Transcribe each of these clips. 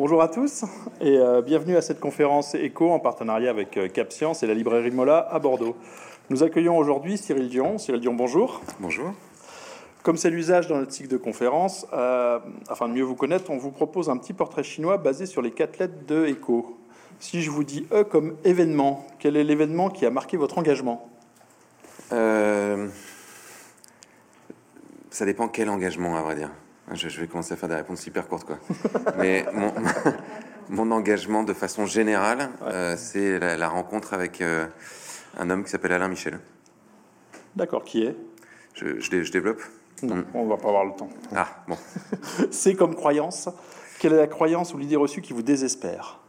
Bonjour à tous et euh, bienvenue à cette conférence éco en partenariat avec euh, Cap Science et la librairie Mola à Bordeaux. Nous accueillons aujourd'hui Cyril Dion. Cyril Dion, bonjour. Bonjour. Comme c'est l'usage dans notre cycle de conférences, euh, afin de mieux vous connaître, on vous propose un petit portrait chinois basé sur les quatre lettres de ECO. Si je vous dis E comme événement, quel est l'événement qui a marqué votre engagement? Euh, ça dépend quel engagement, à vrai dire. Je, je vais commencer à faire des réponses hyper courtes, quoi. Mais mon, mon engagement, de façon générale, euh, c'est la, la rencontre avec euh, un homme qui s'appelle Alain Michel. D'accord, qui est? Je, je dé- je développe Non, Mm. on va pas avoir le temps. Ah, bon. C'est comme croyance. Quelle est la croyance ou l'idée reçue qui vous désespère?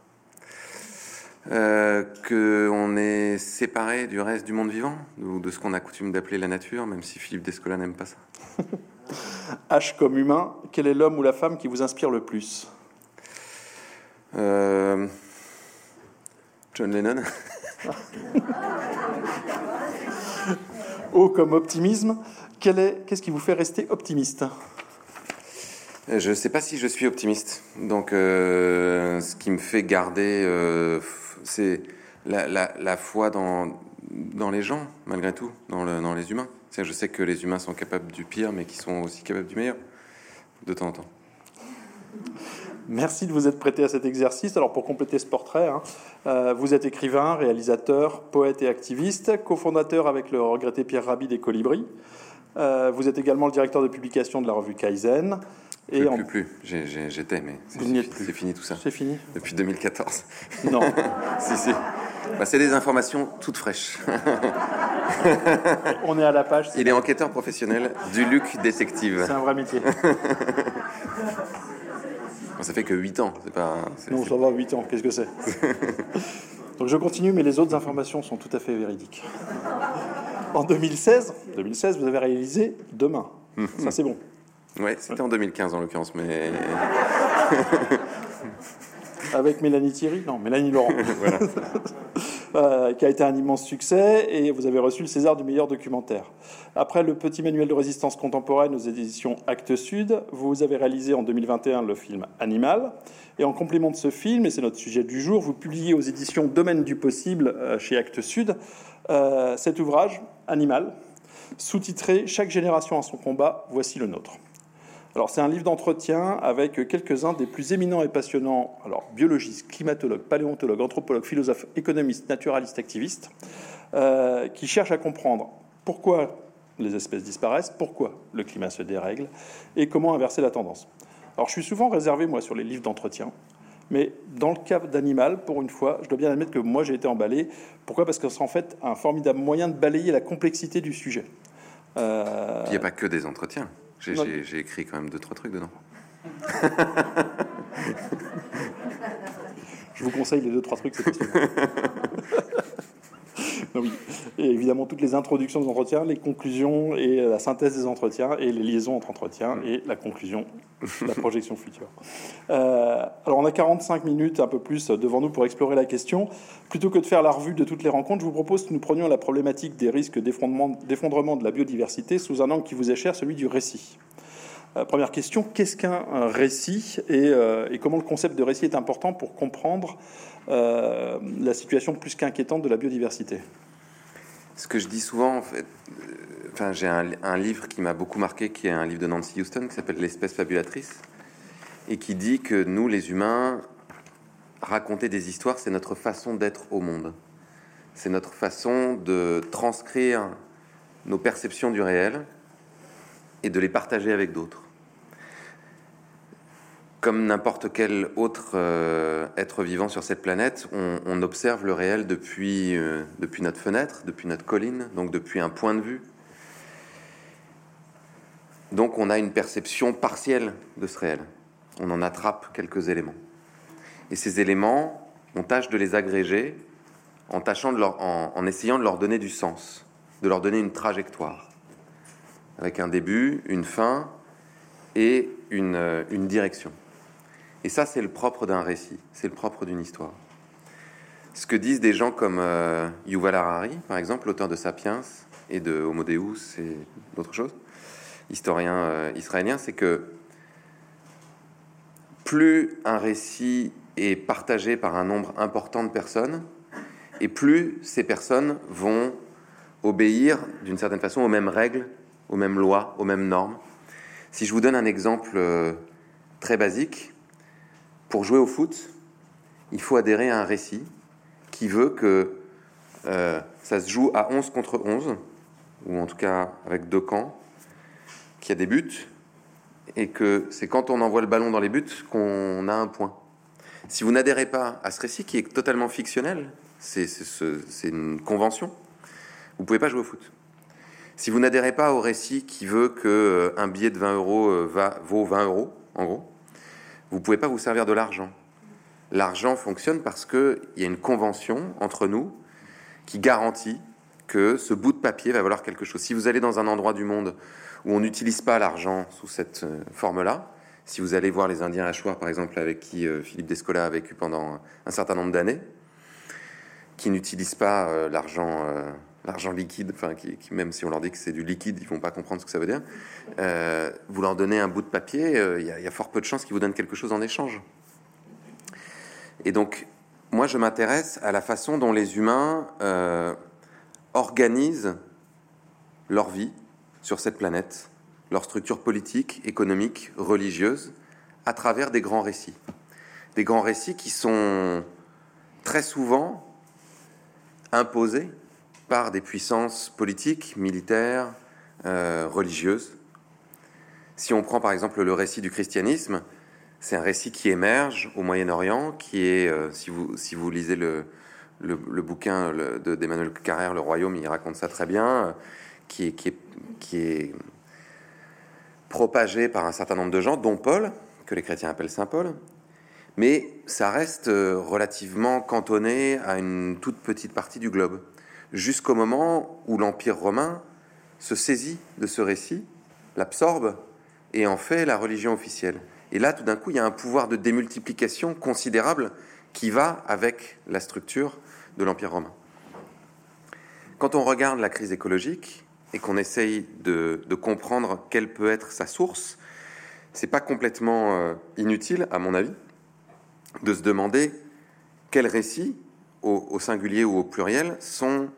Euh, que on est séparé du reste du monde vivant, ou de ce qu'on a coutume d'appeler la nature, même si Philippe Descola n'aime pas ça. H comme humain, quel est l'homme ou la femme qui vous inspire le plus Euh, John Lennon O comme optimisme, qu'est-ce qui vous fait rester optimiste Euh, Je ne sais pas si je suis optimiste. Donc, euh, ce qui me fait garder, euh, c'est la, la- la foi dans, dans les gens, malgré tout, dans, le- dans les humains. Je sais que les humains sont capables du pire, mais qu'ils sont aussi capables du meilleur, de temps en temps. Merci de vous être prêté à cet exercice. Alors pour compléter ce portrait, hein, euh, vous êtes écrivain, réalisateur, poète et activiste, cofondateur avec le regretté Pierre Rabhi des Colibris. Euh, vous êtes également le directeur de publication de la revue Kaizen. Et plus, en... plus, plus. J'étais, mais c'est fini tout ça. C'est fini Depuis 2014. Non. si, si. Bah, c'est des informations toutes fraîches. On est à la page. Il est enquêteur professionnel du Luc Détective. C'est un vrai métier. Bon, ça fait que 8 ans. C'est pas. Non, ça va, 8 ans, qu'est-ce que c'est Donc je continue, mais les autres informations sont tout à fait véridiques. En 2016, 2016 vous avez réalisé Demain. Ça, c'est bon. Ouais, c'était en 2015 en l'occurrence, mais Avec Mélanie Thierry Non, Mélanie Laurent. Euh, qui a été un immense succès et vous avez reçu le César du meilleur documentaire. Après le petit manuel de résistance contemporaine aux éditions Actes Sud, vous avez réalisé en 2021 le film Animal. Et en complément de ce film, et c'est notre sujet du jour, vous publiez aux éditions Domaine du possible euh, chez Actes Sud euh, cet ouvrage Animal, sous-titré Chaque génération a son combat, voici le nôtre. Alors, c'est un livre d'entretien avec quelques-uns des plus éminents et passionnants, alors biologistes, climatologues, paléontologues, anthropologues, philosophes, économistes, naturalistes, activistes, euh, qui cherchent à comprendre pourquoi les espèces disparaissent, pourquoi le climat se dérègle et comment inverser la tendance. Alors, je suis souvent réservé, moi, sur les livres d'entretien, mais dans le cas d'Animal, pour une fois, je dois bien admettre que moi, j'ai été emballé. Pourquoi? Parce que c'est en fait un formidable moyen de balayer la complexité du sujet. Euh, il n'y a pas que des entretiens. J'ai écrit quand même deux trois trucs dedans. Je vous conseille les deux, trois trucs, c'est. Et évidemment, toutes les introductions des entretiens, les conclusions et la synthèse des entretiens et les liaisons entre entretiens et la conclusion, la projection future. Euh, alors, on a 45 minutes, un peu plus, devant nous pour explorer la question. Plutôt que de faire la revue de toutes les rencontres, je vous propose que nous prenions la problématique des risques d'effondrement de la biodiversité sous un angle qui vous est cher, celui du récit. Euh, première question, qu'est-ce qu'un un récit et, euh, et comment le concept de récit est important pour comprendre euh, la situation plus qu'inquiétante de la biodiversité? Ce que je dis souvent, enfin, j'ai un, un livre qui m'a beaucoup marqué, qui est un livre de Nancy Houston, qui s'appelle L'espèce fabulatrice, et qui dit que nous, les humains, raconter des histoires, c'est notre façon d'être au monde. C'est notre façon de transcrire nos perceptions du réel et de les partager avec d'autres. Comme n'importe quel autre euh, être vivant sur cette planète, on, observe le réel depuis, euh, depuis notre fenêtre, depuis notre colline, donc depuis un point de vue. Donc on a une perception partielle de ce réel. On en attrape quelques éléments. Et ces éléments, on tâche de les agréger en, tâchant de leur, en essayant de leur donner du sens, de leur donner une trajectoire, avec un début, une fin et une, euh, une direction. Et ça, c'est le propre d'un récit, c'est le propre d'une histoire. Ce que disent des gens comme euh, Yuval Harari, par exemple, l'auteur de Sapiens et de Homo Deus et d'autres choses, historien euh, israélien, c'est que plus un récit est partagé par un nombre important de personnes, et plus ces personnes vont obéir d'une certaine façon aux mêmes règles, aux mêmes lois, aux mêmes normes. Si je vous donne un exemple euh, très basique, pour jouer au foot, il faut adhérer à un récit qui veut que euh, ça se joue à 11 contre 11, ou en tout cas avec deux camps, qu'il y a des buts, et que c'est quand on envoie le ballon dans les buts qu'on a un point. Si vous n'adhérez pas à ce récit qui est totalement fictionnel, c'est une convention, vous pouvez pas jouer au foot. Si vous n'adhérez pas au récit qui veut que euh, un billet de 20 euros euh, va, vaut 20 euros, en gros, vous pouvez pas vous servir de l'argent. L'argent fonctionne parce qu'il y a une convention entre nous qui garantit que ce bout de papier va valoir quelque chose. Si vous allez dans un endroit du monde où on n'utilise pas l'argent sous cette euh, forme-là, si vous allez voir les Indiens Achoirs, par exemple, avec qui Philippe Descola a vécu pendant un certain nombre d'années, qui n'utilisent pas l'argent l'argent liquide, enfin, même si on leur dit que c'est du liquide, ils vont pas comprendre ce que ça veut dire. Euh, vous leur donnez un bout de papier, euh, il y, a fort peu de chances qu'ils vous donnent quelque chose en échange. Et donc, moi, je m'intéresse à la façon dont les humains euh, organisent leur vie sur cette planète, leur structure politique, économique, religieuse, à travers des grands récits. Des grands récits qui sont très souvent imposés par des puissances politiques, militaires, euh, religieuses. Si on prend par exemple le récit du christianisme, c'est un récit qui émerge au Moyen-Orient, qui est, euh, si, vous, si vous lisez le, le, bouquin d'Emmanuel Carrère, Le Royaume, il raconte ça très bien, qui est, qui est, qui est propagé par un certain nombre de gens, dont Paul, que les chrétiens appellent Saint Paul, mais ça reste euh, relativement cantonné à une toute petite partie du globe jusqu'au moment où l'Empire romain se saisit de ce récit, l'absorbe et en fait la religion officielle. Et là, tout d'un coup, il y a un pouvoir de démultiplication considérable qui va avec la structure de l'Empire romain. Quand on regarde la crise écologique et qu'on essaye de, comprendre quelle peut être sa source, c'est pas complètement euh, inutile, à mon avis, de se demander quels récits, au singulier ou au pluriel, sont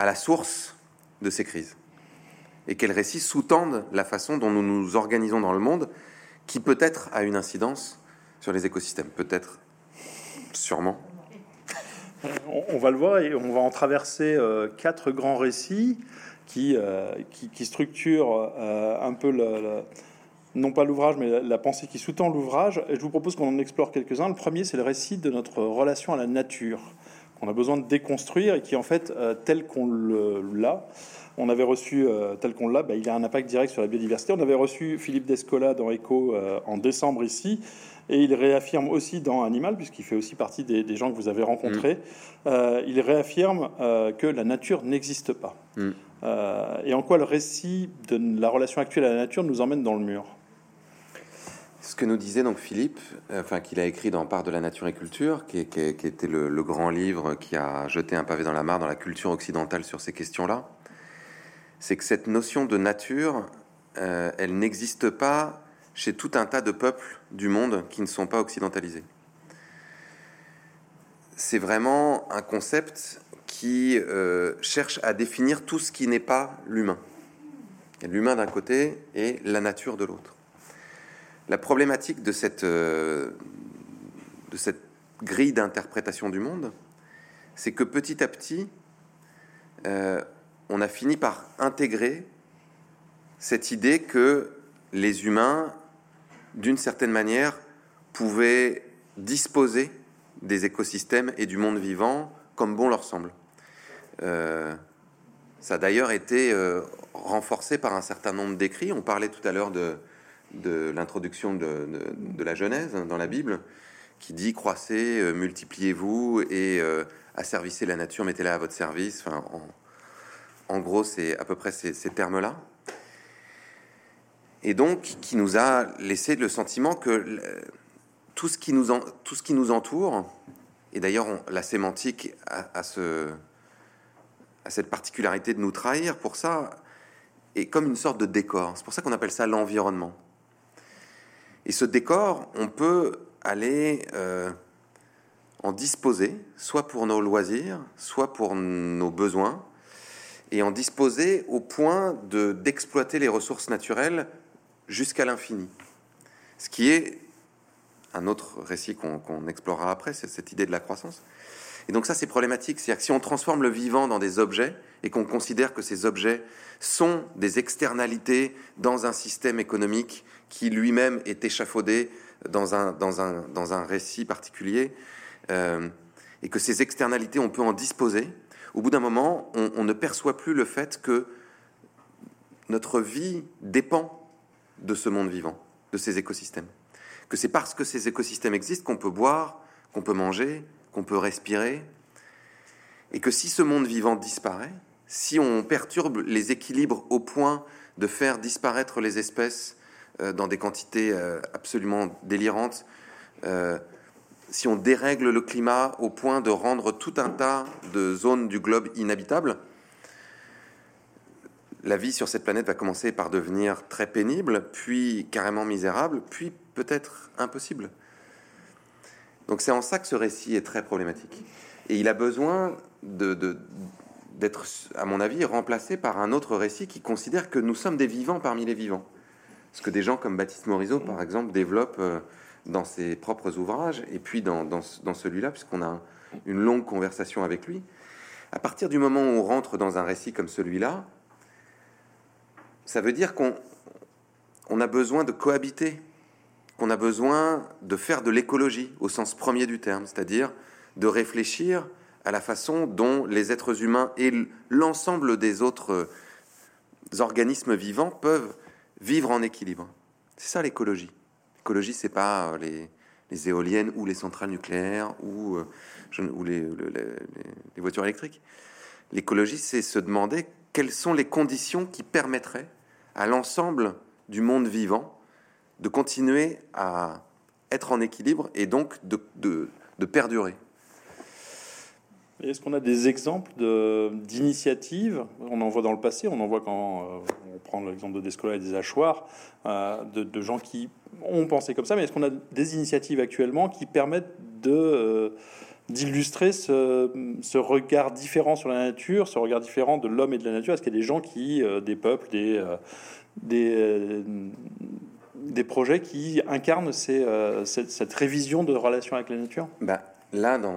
à la source de ces crises et quels récits sous-tendent la façon dont nous nous organisons dans le monde qui peut-être a une incidence sur les écosystèmes, peut-être, sûrement. On va le voir et on va en traverser euh, quatre grands récits qui, euh, qui, structurent euh, un peu le, non pas l'ouvrage, mais la, pensée qui sous-tend l'ouvrage. Et je vous propose qu'on en explore quelques-uns. Le premier, c'est le récit de notre relation à la nature qu'on a besoin de déconstruire et qui en fait euh, tel qu'on l'a. On avait reçu, euh, tel qu'on l'a, bah, il a un impact direct sur la biodiversité. On avait reçu Philippe Descola dans Echo euh, en décembre ici, et il réaffirme aussi dans Animal, puisqu'il fait aussi partie des, gens que vous avez rencontrés, mm. il réaffirme que la nature n'existe pas. Mm. et en quoi le récit de la relation actuelle à la nature nous emmène dans le mur? Ce que nous disait donc Philippe, euh, enfin qu'il a écrit dans Part de la nature et culture, qui, était le, grand livre qui a jeté un pavé dans la mare dans la culture occidentale sur ces questions-là, c'est que cette notion de nature, euh, elle n'existe pas chez tout un tas de peuples du monde qui ne sont pas occidentalisés. C'est vraiment un concept qui euh, cherche à définir tout ce qui n'est pas l'humain. L'humain d'un côté et la nature de l'autre. La problématique de cette, euh, de cette grille d'interprétation du monde, c'est que petit à petit, euh, on a fini par intégrer cette idée que les humains, d'une certaine manière, pouvaient disposer des écosystèmes et du monde vivant comme bon leur semble. Euh, ça a d'ailleurs été renforcé par un certain nombre d'écrits. On parlait tout à l'heure de, de l'introduction de, la Genèse dans la Bible, qui dit croissez, euh, multipliez-vous et euh, asservissez la nature, mettez-la à votre service. Enfin, en, gros, c'est à peu près ces, termes-là. Et donc, qui nous a laissé le sentiment que tout, ce qui nous tout ce qui nous entoure, et d'ailleurs la sémantique a, ce, a cette particularité de nous trahir pour ça, est comme une sorte de décor. C'est pour ça qu'on appelle ça l'environnement. Et ce décor, on peut aller euh, en disposer, soit pour nos loisirs, soit pour nos besoins, et en disposer au point de d'exploiter les ressources naturelles jusqu'à l'infini. Ce qui est un autre récit qu'on explorera après, c'est cette idée de la croissance. Et donc ça, c'est problématique. C'est-à-dire que si on transforme le vivant dans des objets et qu'on considère que ces objets sont des externalités dans un système économique qui lui-même est échafaudé dans un, dans un, dans un récit particulier, euh, et que ces externalités, on peut en disposer, au bout d'un moment, on, ne perçoit plus le fait que notre vie dépend de ce monde vivant, de ces écosystèmes. Que c'est parce que ces écosystèmes existent qu'on peut boire, qu'on peut manger, qu'on peut respirer, et que si ce monde vivant disparaît, si on perturbe les équilibres au point de faire disparaître les espèces dans des quantités euh, absolument délirantes, euh, si on dérègle le climat au point de rendre tout un tas de zones du globe inhabitables, la vie sur cette planète va commencer par devenir très pénible, puis carrément misérable, puis peut-être impossible. Donc c'est en ça que ce récit est très problématique. Et il a besoin d'être, à mon avis, remplacé par un autre récit qui considère que nous sommes des vivants parmi les vivants. Ce que des gens comme Baptiste Morisot, par exemple, développent euh, dans ses propres ouvrages, et puis dans, dans, dans celui-là, puisqu'on a une longue conversation avec lui. À partir du moment où on rentre dans un récit comme celui-là, ça veut dire qu'on on a besoin de cohabiter, qu'on a besoin de faire de l'écologie au sens premier du terme, c'est-à-dire de réfléchir à la façon dont les êtres humains et l'ensemble des autres organismes vivants peuvent vivre en équilibre. C'est ça l'écologie. L'écologie, c'est pas les, éoliennes ou les centrales nucléaires ou, euh, les, voitures électriques. L'écologie, c'est se demander quelles sont les conditions qui permettraient à l'ensemble du monde vivant de continuer à être en équilibre et donc de, perdurer. Est-ce qu'on a des exemples d'initiatives? On en voit dans le passé, on en voit quand euh, on prend l'exemple de Descola et des hachoirs, euh, de, gens qui ont pensé comme ça, mais est-ce qu'on a des initiatives actuellement qui permettent euh, d'illustrer ce, regard différent sur la nature, ce regard différent de l'homme et de la nature? Est-ce qu'il y a des gens qui, des peuples, des, projets qui incarnent cette, révision de relation avec la nature? Bah, Là, dans,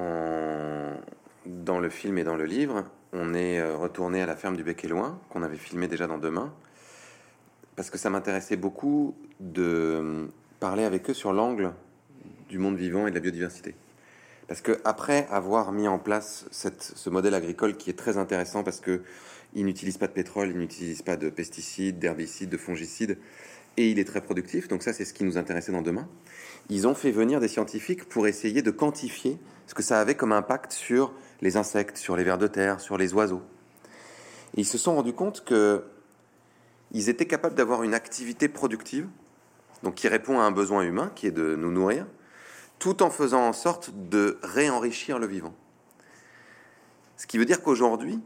dans le film et dans le livre, on est retourné à la ferme du Bec et Loin, qu'on avait filmé déjà dans Demain, parce que ça m'intéressait beaucoup de parler avec eux sur l'angle du monde vivant et de la biodiversité. Parce que après avoir mis en place ce modèle agricole qui est très intéressant parce que il n'utilise pas de pétrole, il n'utilise pas de pesticides, d'herbicides, de fongicides, et il est très productif. Donc ça, c'est ce qui nous intéressait dans demain. Ils ont fait venir des scientifiques pour essayer de quantifier ce que ça avait comme impact sur les insectes, sur les vers de terre, sur les oiseaux. Ils se sont rendus compte que ils étaient capables d'avoir une activité productive, donc qui répond à un besoin humain, qui est de nous nourrir, tout en faisant en sorte de réenrichir le vivant. Ce qui veut dire qu'aujourd'hui,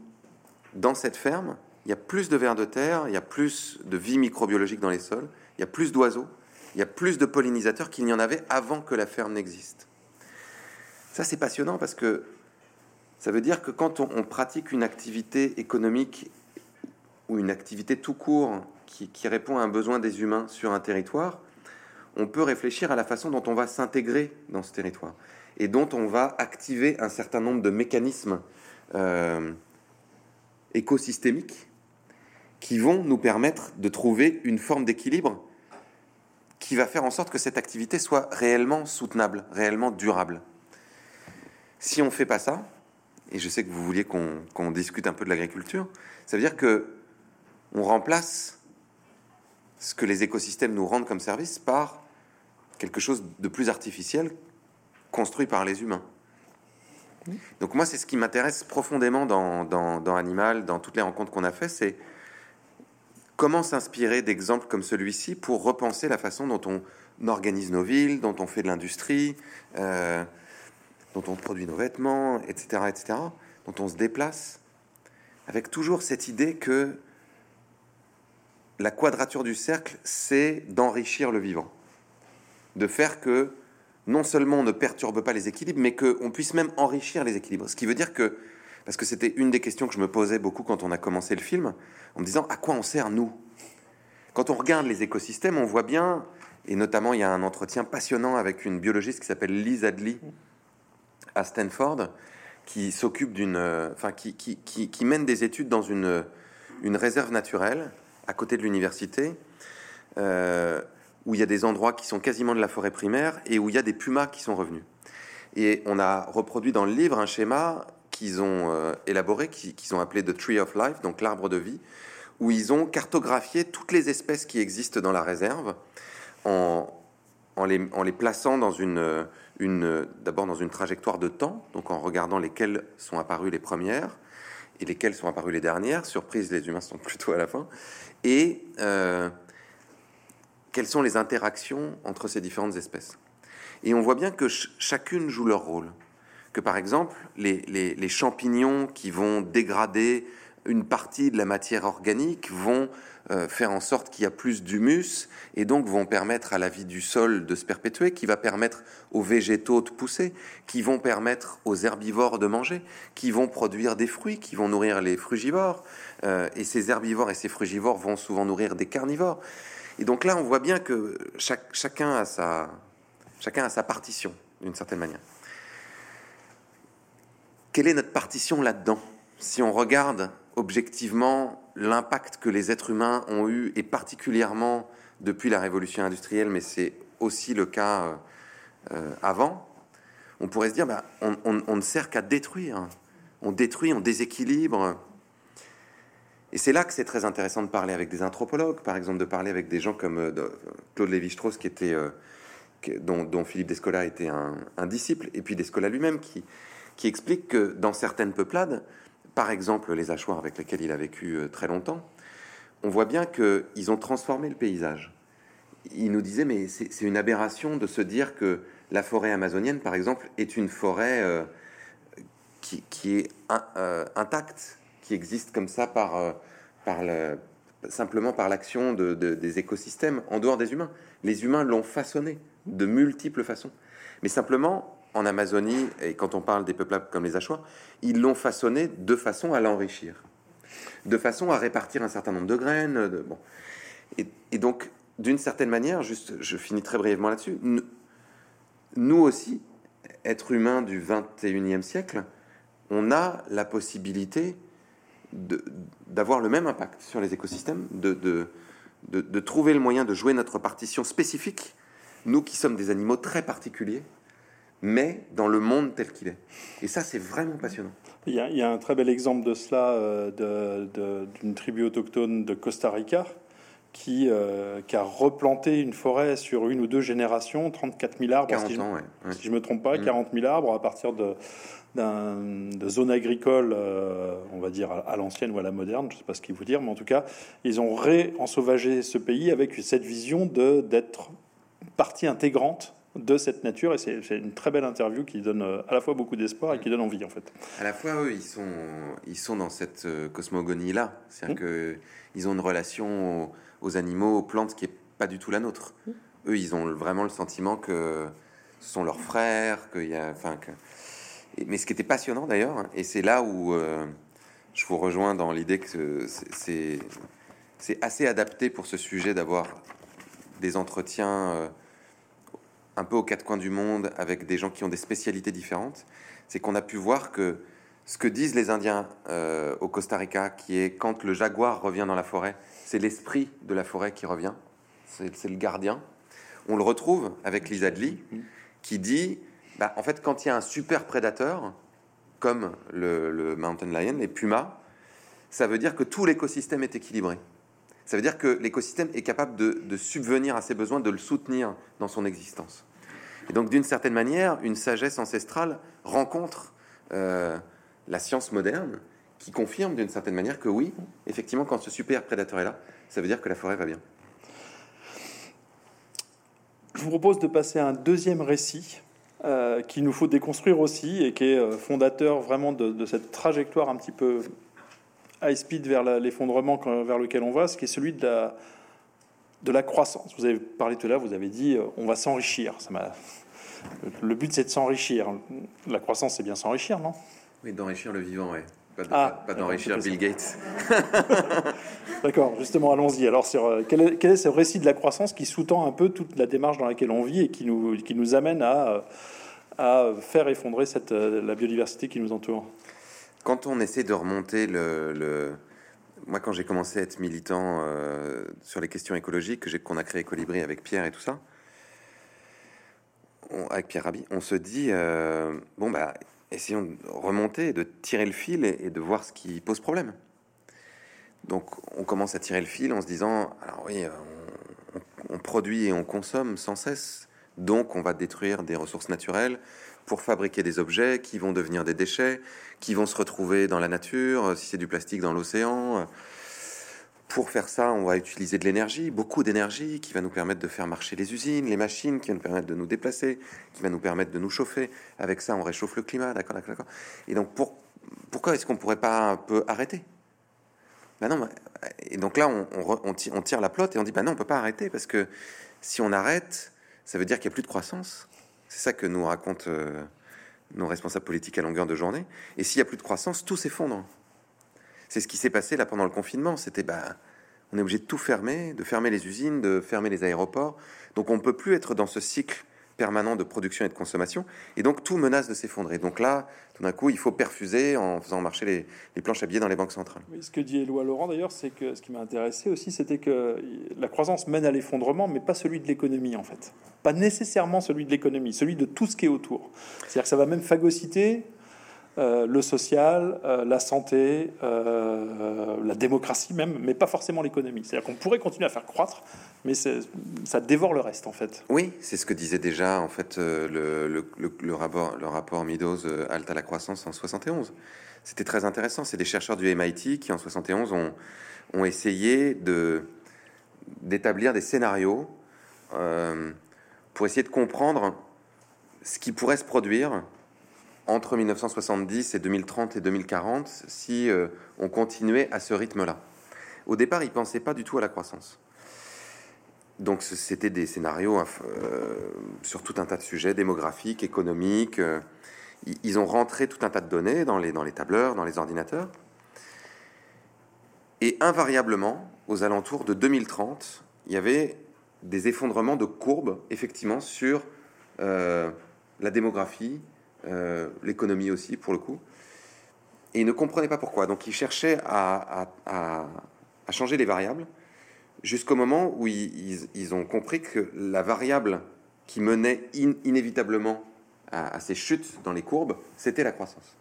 dans cette ferme, il y a plus de vers de terre, il y a plus de vie microbiologique dans les sols, il y a plus d'oiseaux, il y a plus de pollinisateurs qu'il n'y en avait avant que la ferme n'existe. Ça, c'est passionnant parce que ça veut dire que quand on, pratique une activité économique ou une activité tout court qui, répond à un besoin des humains sur un territoire, on peut réfléchir à la façon dont on va s'intégrer dans ce territoire et dont on va activer un certain nombre de mécanismes euh, écosystémiques qui vont nous permettre de trouver une forme d'équilibre qui va faire en sorte que cette activité soit réellement soutenable, réellement durable. Si on ne fait pas ça, et je sais que vous vouliez qu'on discute un peu de l'agriculture, ça veut dire que on remplace ce que les écosystèmes nous rendent comme service par quelque chose de plus artificiel construit par les humains. Donc moi, c'est ce qui m'intéresse profondément dans, dans, Animal, dans toutes les rencontres qu'on a fait, c'est comment s'inspirer d'exemples comme celui-ci pour repenser la façon dont on organise nos villes, dont on fait de l'industrie, euh, dont on produit nos vêtements, etc., etc., dont on se déplace, avec toujours cette idée que la quadrature du cercle, c'est d'enrichir le vivant. de faire que non seulement on ne perturbe pas les équilibres, mais qu'on puisse même enrichir les équilibres. Ce qui veut dire que, parce que c'était une des questions que je me posais beaucoup quand on a commencé le film, en me disant à quoi on sert nous? Quand on regarde les écosystèmes, on voit bien, et notamment il y a un entretien passionnant avec une biologiste qui s'appelle Liz Adley à Stanford, qui s'occupe d'une, enfin qui, qui, qui, mène des études dans une, une réserve naturelle à côté de l'université. Euh, où il y a des endroits qui sont quasiment de la forêt primaire et où il y a des pumas qui sont revenus. Et on a reproduit dans le livre un schéma qu'ils ont euh, élaboré, qu'ils ont appelé The Tree of Life, donc l'arbre de vie, où ils ont cartographié toutes les espèces qui existent dans la réserve en, en, les, en les, plaçant dans une d'abord dans une trajectoire de temps, donc en regardant lesquelles sont apparues les premières et lesquelles sont apparues les dernières. Surprise, les humains sont plutôt à la fin. Et euh, quelles sont les interactions entre ces différentes espèces. Et on voit bien que chacune joue leur rôle. Que par exemple, les, champignons qui vont dégrader une partie de la matière organique vont faire en sorte qu'il y a plus d'humus et donc vont permettre à la vie du sol de se perpétuer, qui va permettre aux végétaux de pousser, qui vont permettre aux herbivores de manger, qui vont produire des fruits, qui vont nourrir les frugivores. Euh, et ces herbivores et ces frugivores vont souvent nourrir des carnivores. Et donc là, on voit bien que chacun, a sa, chacun a sa partition, d'une certaine manière. Quelle est notre partition là-dedans? Si on regarde objectivement l'impact que les êtres humains ont eu, et particulièrement depuis la révolution industrielle, mais c'est aussi le cas euh, euh, avant, on pourrait se dire, bah, on, ne sert qu'à détruire. On détruit, on déséquilibre, et c'est là que c'est très intéressant de parler avec des anthropologues, par exemple, de parler avec des gens comme euh, Claude Lévi-Strauss, qui était, dont, Philippe Descola était un, disciple, et puis Descola lui-même, qui, qui explique que dans certaines peuplades, par exemple les Achoirs avec lesquels il a vécu euh, très longtemps, on voit bien qu'ils ont transformé le paysage. Il nous disait, mais c'est une aberration de se dire que la forêt amazonienne, par exemple, est une forêt qui, qui, est intacte qui existe comme ça par, euh, par le, simplement par l'action de, des écosystèmes en dehors des humains. Les humains l'ont façonné de multiples façons. Mais simplement, en Amazonie, et quand on parle des peuples comme les Achois, ils l'ont façonné de façon à l'enrichir, de façon à répartir un certain nombre de graines. Bon. et, donc, d'une certaine manière, juste, je finis très brièvement là-dessus, nous, aussi, êtres humains du 21e siècle, on a la possibilité d'avoir le même impact sur les écosystèmes, de, trouver le moyen de jouer notre partition spécifique, nous qui sommes des animaux très particuliers, mais dans le monde tel qu'il est. Et ça, c'est vraiment passionnant. Il y, a, il y, a, un très bel exemple de cela euh, d'une tribu autochtone de Costa Rica qui, euh, qui, a replanté une forêt sur une ou deux générations, 34 000 arbres, si, je, ne me trompe pas, 40 mm. 000 arbres à partir de, de zone agricole, euh, on va dire à, l'ancienne ou à la moderne, je ne sais pas ce qu'il vous dire, mais en tout cas, ils ont réensauvagé ce pays avec cette vision de d'être partie intégrante de cette nature et c'est une très belle interview qui donne euh, à la fois beaucoup d'espoir et qui donne envie en fait. À la fois eux ils sont ils sont dans cette euh, cosmogonie là, c'est-à-dire mmh. que ils ont une relation aux, animaux, aux plantes qui est pas du tout la nôtre. Mmh. Eux ils ont vraiment le sentiment que ce sont leurs frères, qu'il y a enfin que mais ce qui était passionnant d'ailleurs, et c'est là où euh, je vous rejoins dans l'idée que c'est assez adapté pour ce sujet d'avoir des entretiens euh, un peu aux quatre coins du monde avec des gens qui ont des spécialités différentes, c'est qu'on a pu voir que ce que disent les Indiens euh, au Costa Rica, qui est quand le jaguar revient dans la forêt, c'est l'esprit de la forêt qui revient, c'est le gardien. On le retrouve avec Lisa Dli, qui dit bah, en fait, quand il y a un super prédateur, comme le, mountain lion, les pumas, ça veut dire que tout l'écosystème est équilibré. Ça veut dire que l'écosystème est capable de, subvenir à ses besoins, de le soutenir dans son existence. Et donc, d'une certaine manière, une sagesse ancestrale rencontre euh, la science moderne qui confirme d'une certaine manière que oui, effectivement, quand ce super prédateur est là, ça veut dire que la forêt va bien. Je vous propose de passer à un deuxième récit euh, qu'il nous faut déconstruire aussi et qui est euh, fondateur vraiment de, cette trajectoire un petit peu high speed vers l'effondrement vers lequel on va, ce qui est celui de la, de la croissance. Vous avez parlé tout à l'heure, vous avez dit euh, on va s'enrichir. Ça m'a... Le but, c'est de s'enrichir. La croissance, c'est bien s'enrichir, non? Oui, d'enrichir le vivant, oui. Pas, ah, d'enrichir Bill Gates. d'accord, justement, allons-y. Alors, sur, quel, est, quel, est, ce récit de la croissance qui sous-tend un peu toute la démarche dans laquelle on vit et qui nous, qui nous amène à, à faire effondrer cette, la biodiversité qui nous entoure? Quand on essaie de remonter le moi, quand j'ai commencé à être militant euh, sur les questions écologiques, qu'on a créé Colibri avec Pierre et tout ça, avec Pierre Rabhi, on se dit euh, bon bah essayons de remonter, de tirer le fil et, de voir ce qui pose problème. Donc on commence à tirer le fil en se disant alors oui, euh, on, on produit et on consomme sans cesse, donc on va détruire des ressources naturelles pour fabriquer des objets qui vont devenir des déchets, qui vont se retrouver dans la nature, euh, si c'est du plastique dans l'océan. Euh. Pour faire ça, on va utiliser de l'énergie, beaucoup d'énergie, qui va nous permettre de faire marcher les usines, les machines, qui va nous permettre de nous déplacer, qui va nous permettre de nous chauffer. Avec ça, on réchauffe le climat, d'accord, d'accord. Et donc, pour, pourquoi est-ce qu'on pourrait pas un peu arrêter? Ben et donc là, on, tire la plotte et on dit, ben non, on peut pas arrêter parce que si on arrête, ça veut dire qu'il n'y a plus de croissance. C'est ça que nous racontent euh, nos responsables politiques à longueur de journée. Et s'il n'y a plus de croissance, tout s'effondre. C'est ce qui s'est passé là pendant le confinement. C'était bah, on est obligé de tout fermer, de fermer les usines, de fermer les aéroports. Donc on ne peut plus être dans ce cycle permanent de production et de consommation. Et donc tout menace de s'effondrer. Donc là, tout d'un coup, il faut perfuser en faisant marcher les, planches à billets dans les banques centrales. ce que dit Éloi Laurent d'ailleurs, c'est que ce qui m'a intéressé aussi, c'était que la croissance mène à l'effondrement, mais pas celui de l'économie en fait. Pas nécessairement celui de l'économie, celui de tout ce qui est autour. C'est-à-dire que ça va même phagocyter euh, le social, euh, la santé, euh, la démocratie même, mais pas forcément l'économie. C'est-à-dire qu'on pourrait continuer à faire croître, mais ça dévore le reste en fait. Oui, c'est ce que disait déjà en fait le, rapport, le rapport Meadows Halte à la croissance en 71. C'était très intéressant. C'est des chercheurs du MIT qui en 71 ont, ont essayé de d'établir des scénarios pour essayer de comprendre ce qui pourrait se produire entre 1970 et 2030 et 2040 si euh, on continuait à ce rythme-là. Au départ, ils ne pensaient pas du tout à la croissance. Donc c'était des scénarios euh, sur tout un tas de sujets démographiques, économiques. Euh, ils ont rentré tout un tas de données dans les, dans les tableurs, dans les ordinateurs. Et invariablement, aux alentours de 2030, il y avait des effondrements de courbes, effectivement, sur la démographie, euh, l'économie aussi pour le coup. Et ils ne comprenaient pas pourquoi. Donc ils cherchaient à, changer les variables jusqu'au moment où ils, ont compris que la variable qui menait inévitablement à, ces chutes dans les courbes, c'était la croissance.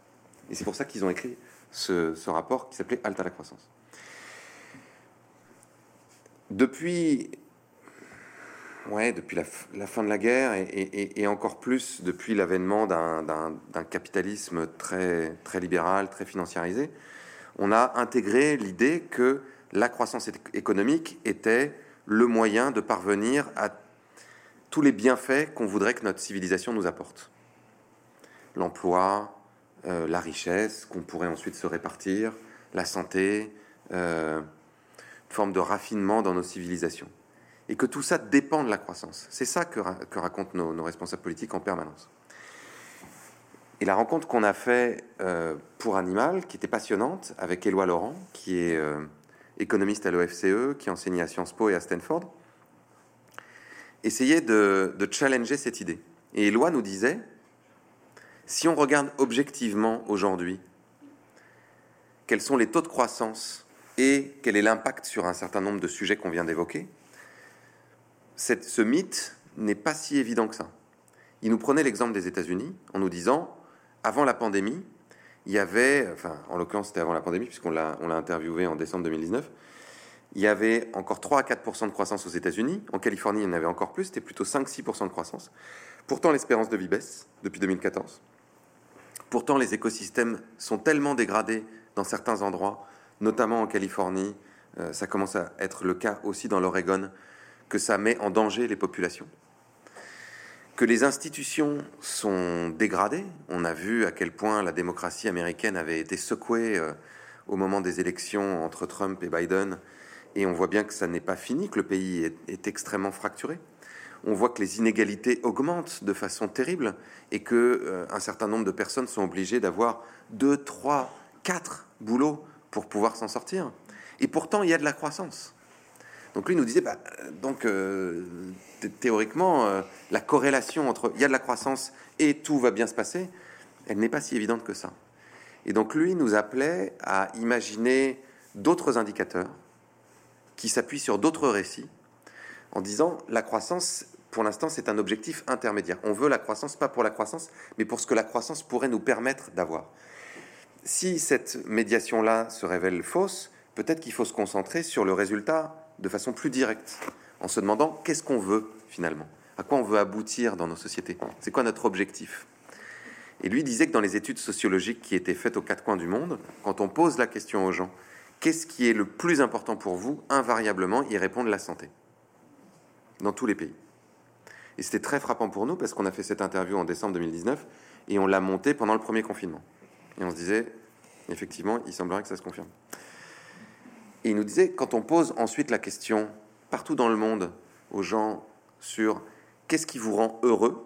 Et c'est pour ça qu'ils ont écrit ce, ce rapport qui s'appelait Alta la croissance. Depuis depuis la, fin de la guerre et, encore plus depuis l'avènement d'un capitalisme très, très libéral, très financiarisé, on a intégré l'idée que la croissance économique était le moyen de parvenir à tous les bienfaits qu'on voudrait que notre civilisation nous apporte. L'emploi, euh, la richesse qu'on pourrait ensuite se répartir, la santé, euh, une forme de raffinement dans nos civilisations et que tout ça dépend de la croissance. C'est ça que, racontent nos, responsables politiques en permanence. Et la rencontre qu'on a fait euh, pour Animal, qui était passionnante, avec Éloi Laurent, qui est euh, économiste à l'OFCE, qui enseignait à Sciences Po et à Stanford, essayait de, de challenger cette idée. Et Éloi nous disait, si on regarde objectivement aujourd'hui, quels sont les taux de croissance et quel est l'impact sur un certain nombre de sujets qu'on vient d'évoquer, ce mythe n'est pas si évident que ça. Il nous prenait l'exemple des États-Unis en nous disant, avant la pandémie, il y avait, enfin, en l'occurrence, c'était avant la pandémie, puisqu'on l'a, interviewé en décembre 2019, il y avait encore 3 à 4% de croissance aux États-Unis. En Californie, il y en avait encore plus, c'était plutôt 5-6% de croissance. Pourtant, l'espérance de vie baisse depuis 2014. Pourtant, les écosystèmes sont tellement dégradés dans certains endroits, notamment en Californie, euh, ça commence à être le cas aussi dans l'Oregon, que ça met en danger les populations. Que les institutions sont dégradées. On a vu à quel point la démocratie américaine avait été secouée euh, au moment des élections entre Trump et Biden Et on voit bien que ça n'est pas fini, que le pays est, extrêmement fracturé. On voit que les inégalités augmentent de façon terrible et que euh, un certain nombre de personnes sont obligées d'avoir deux, trois, quatre boulots pour pouvoir s'en sortir. Et pourtant, il y a de la croissance. Donc lui nous disait, bah, donc euh, théoriquement, euh, la corrélation entre il y a de la croissance et tout va bien se passer, elle n'est pas si évidente que ça. Et donc lui nous appelait à imaginer d'autres indicateurs qui s'appuient sur d'autres récits en disant la croissance, pour l'instant, c'est un objectif intermédiaire. On veut la croissance pas pour la croissance, mais pour ce que la croissance pourrait nous permettre d'avoir. Si cette médiation-là se révèle fausse, peut-être qu'il faut se concentrer sur le résultat de façon plus directe, en se demandant qu'est-ce qu'on veut finalement, à quoi on veut aboutir dans nos sociétés, c'est quoi notre objectif? Et lui disait que dans les études sociologiques qui étaient faites aux quatre coins du monde, quand on pose la question aux gens, qu'est-ce qui est le plus important pour vous, invariablement, ils répondent la santé, dans tous les pays. Et c'était très frappant pour nous parce qu'on a fait cette interview en décembre 2019 et on l'a montée pendant le premier confinement. Et on se disait, effectivement, il semblerait que ça se confirme. Il nous disait, quand on pose ensuite la question partout dans le monde aux gens sur qu'est-ce qui vous rend heureux,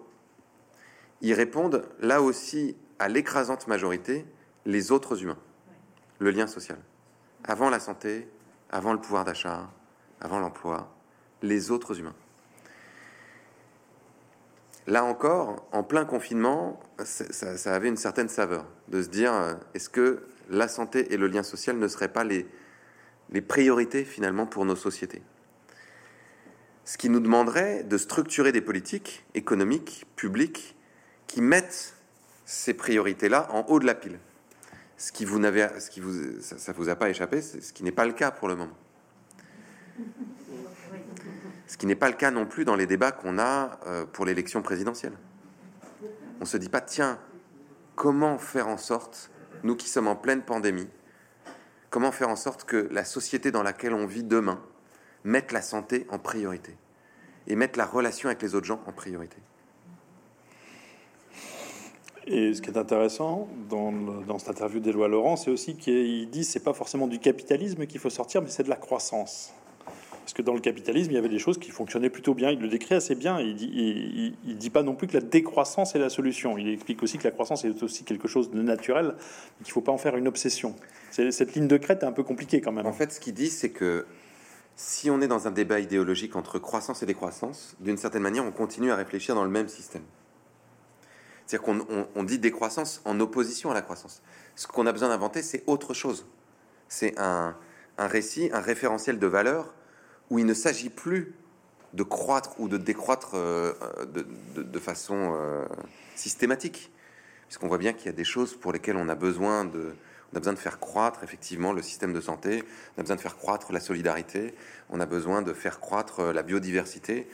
ils répondent là aussi à l'écrasante majorité les autres humains, le lien social. Avant la santé, avant le pouvoir d'achat, avant l'emploi, les autres humains. Là encore, en plein confinement, ça, ça, avait une certaine saveur de se dire euh, est-ce que la santé et le lien social ne seraient pas les, les priorités finalement pour nos sociétés. Ce qui nous demanderait de structurer des politiques économiques, publiques, qui mettent ces priorités-là en haut de la pile. Ce qui vous n'avez, ce qui vous, ça, vous a pas échappé, ce qui n'est pas le cas pour le moment. Ce qui n'est pas le cas non plus dans les débats qu'on a euh, pour l'élection présidentielle. On se dit pas, tiens, comment faire en sorte, nous qui sommes en pleine pandémie, Comment faire en sorte que la société dans laquelle on vit demain mette la santé en priorité et mette la relation avec les autres gens en priorité? Et ce qui est intéressant dans, cette interview d'Éloi Laurent, c'est aussi qu'il dit c'est pas forcément du capitalisme qu'il faut sortir, mais c'est de la croissance. Parce que dans le capitalisme, il y avait des choses qui fonctionnaient plutôt bien. Il le décrit assez bien. Il dit, dit pas non plus que la décroissance est la solution. Il explique aussi que la croissance est aussi quelque chose de naturel, qu'il ne faut pas en faire une obsession. Cette ligne de crête est un peu compliquée quand même. En fait, ce qu'il dit, c'est que si on est dans un débat idéologique entre croissance et décroissance, d'une certaine manière, on continue à réfléchir dans le même système. C'est-à-dire qu'on on dit décroissance en opposition à la croissance. Ce qu'on a besoin d'inventer, c'est autre chose. C'est un, un récit, un référentiel de valeurs où il ne s'agit plus de croître ou de décroître euh, de, façon euh, systématique, puisqu'on voit bien qu'il y a des choses pour lesquelles on a besoin de, on a besoin de faire croître effectivement le système de santé, on a besoin de faire croître la solidarité, on a besoin de faire croître euh, la biodiversité.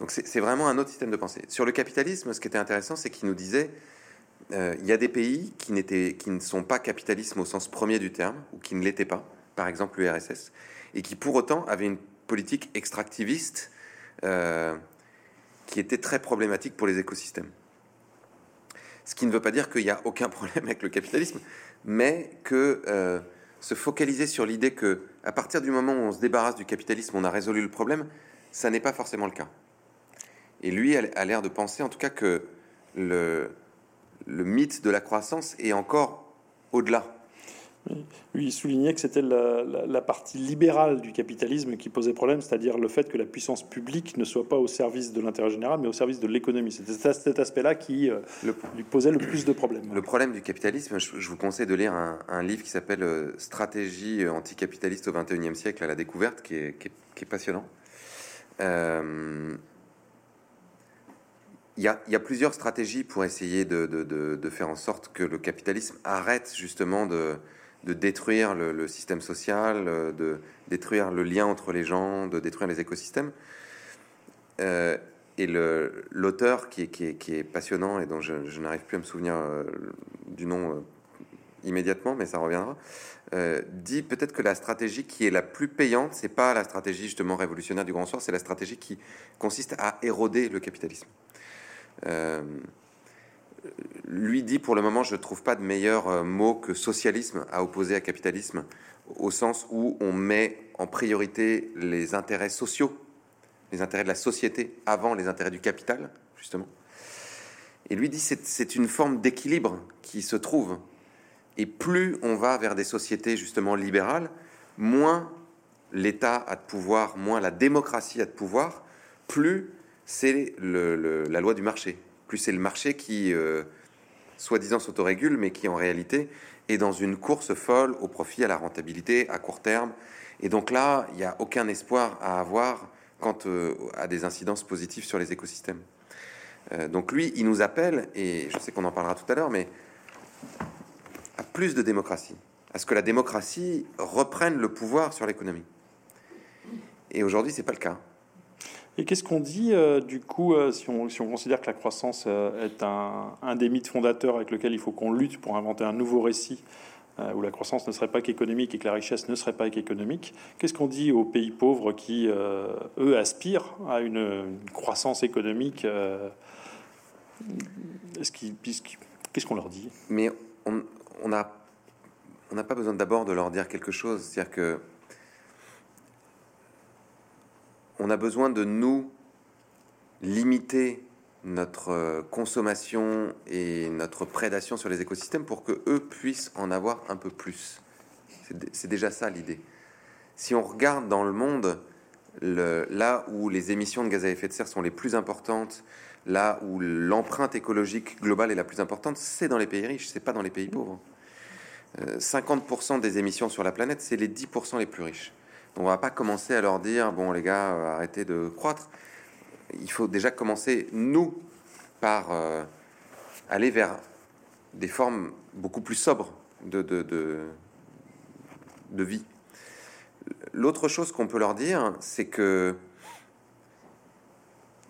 Donc c'est vraiment un autre système de pensée. Sur le capitalisme, ce qui était intéressant, c'est qu'il nous disait il y a des pays qui, qui ne sont pas capitalisme au sens premier du terme, ou qui ne l'étaient pas, par exemple l'URSS, et qui pour autant avait une politique extractiviste euh, qui était très problématique pour les écosystèmes. Ce qui ne veut pas dire qu'il n'y a aucun problème avec le capitalisme, mais que euh, se focaliser sur l'idée que à partir du moment où on se débarrasse du capitalisme, on a résolu le problème, ça n'est pas forcément le cas. Et lui a l'air de penser en tout cas que le, le mythe de la croissance est encore au-delà lui, il soulignait que c'était la, partie libérale du capitalisme qui posait problème, c'est-à-dire le fait que la puissance publique ne soit pas au service de l'intérêt général, mais au service de l'économie. C'était cet aspect-là qui euh, lui posait le plus de problèmes. Le problème du capitalisme, je, vous conseille de lire un, livre qui s'appelle euh, Stratégie anticapitaliste au XXIe siècle à la découverte, qui est, passionnant. Euh, il y, a, plusieurs stratégies pour essayer de, faire en sorte que le capitalisme arrête justement de, de détruire le, système social, euh, de détruire le lien entre les gens, de détruire les écosystèmes. Euh, et l'auteur qui, est passionnant et dont je, n'arrive plus à me souvenir euh, du nom immédiatement, mais ça reviendra, dit peut-être que la stratégie qui est la plus payante, c'est pas la stratégie justement révolutionnaire du grand soir, c'est la stratégie qui consiste à éroder le capitalisme lui dit pour le moment, je ne trouve pas de meilleur mot que socialisme à opposer à capitalisme, au sens où on met en priorité les intérêts sociaux, les intérêts de la société avant les intérêts du capital, justement. Et lui dit c'est une forme d'équilibre qui se trouve. Et plus on va vers des sociétés justement libérales, moins l'État a de pouvoir, moins la démocratie a de pouvoir, plus c'est la loi du marché. Plus c'est le marché qui, euh, soi-disant, s'autorégule, mais qui en réalité est dans une course folle au profit, à la rentabilité, à court terme. Et donc là, il n'y a aucun espoir à avoir quant euh, à des incidences positives sur les écosystèmes. Euh, donc lui, il nous appelle, et je sais qu'on en parlera tout à l'heure, mais à plus de démocratie, à ce que la démocratie reprenne le pouvoir sur l'économie. Et aujourd'hui, c'est pas le cas. Et qu'est-ce qu'on dit euh, du coup si, on, si, on, considère que la croissance est un, un, des mythes fondateurs avec lequel il faut qu'on lutte pour inventer un nouveau récit où la croissance ne serait pas qu'économique et que la richesse ne serait pas qu'économique Qu'est-ce qu'on dit aux pays pauvres qui, eux, aspirent à une, croissance économique Qu'est-ce qu'on leur dit? Mais on n'a pas besoin d'abord de leur dire quelque chose. C'est-à-dire que on a besoin de nous limiter notre consommation et notre prédation sur les écosystèmes pour que eux puissent en avoir un peu plus. C'est déjà ça l'idée. Si on regarde dans le monde, là où les émissions de gaz à effet de serre sont les plus importantes, là où l'empreinte écologique globale est la plus importante, c'est dans les pays riches, c'est pas dans les pays pauvres. 50% euh, des émissions sur la planète, c'est les 10% les plus riches. Donc on va pas commencer à leur dire bon les gars, euh, arrêtez de croître. Il faut déjà commencer nous par euh, aller vers des formes beaucoup plus sobres de, de, de vie. L'autre chose qu'on peut leur dire, c'est que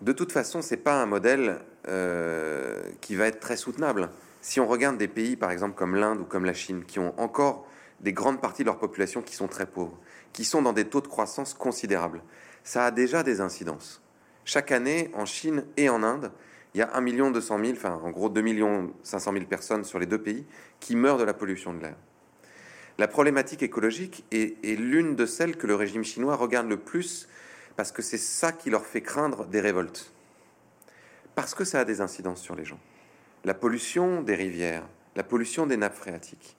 de toute façon, c'est pas un modèle euh, qui va être très soutenable. Si on regarde des pays, par exemple comme l'Inde ou comme la Chine, qui ont encore des grandes parties de leur population qui sont très pauvres, qui sont dans des taux de croissance considérables, ça a déjà des incidences. Chaque année, en Chine et en Inde, il y a 1 million 200 000, enfin en gros 2 millions 500 000 personnes sur les deux pays qui meurent de la pollution de l'air. La problématique écologique est l'une de celles que le régime chinois regarde le plus parce que c'est ça qui leur fait craindre des révoltes. Parce que ça a des incidences sur les gens. La pollution des rivières, la pollution des nappes phréatiques,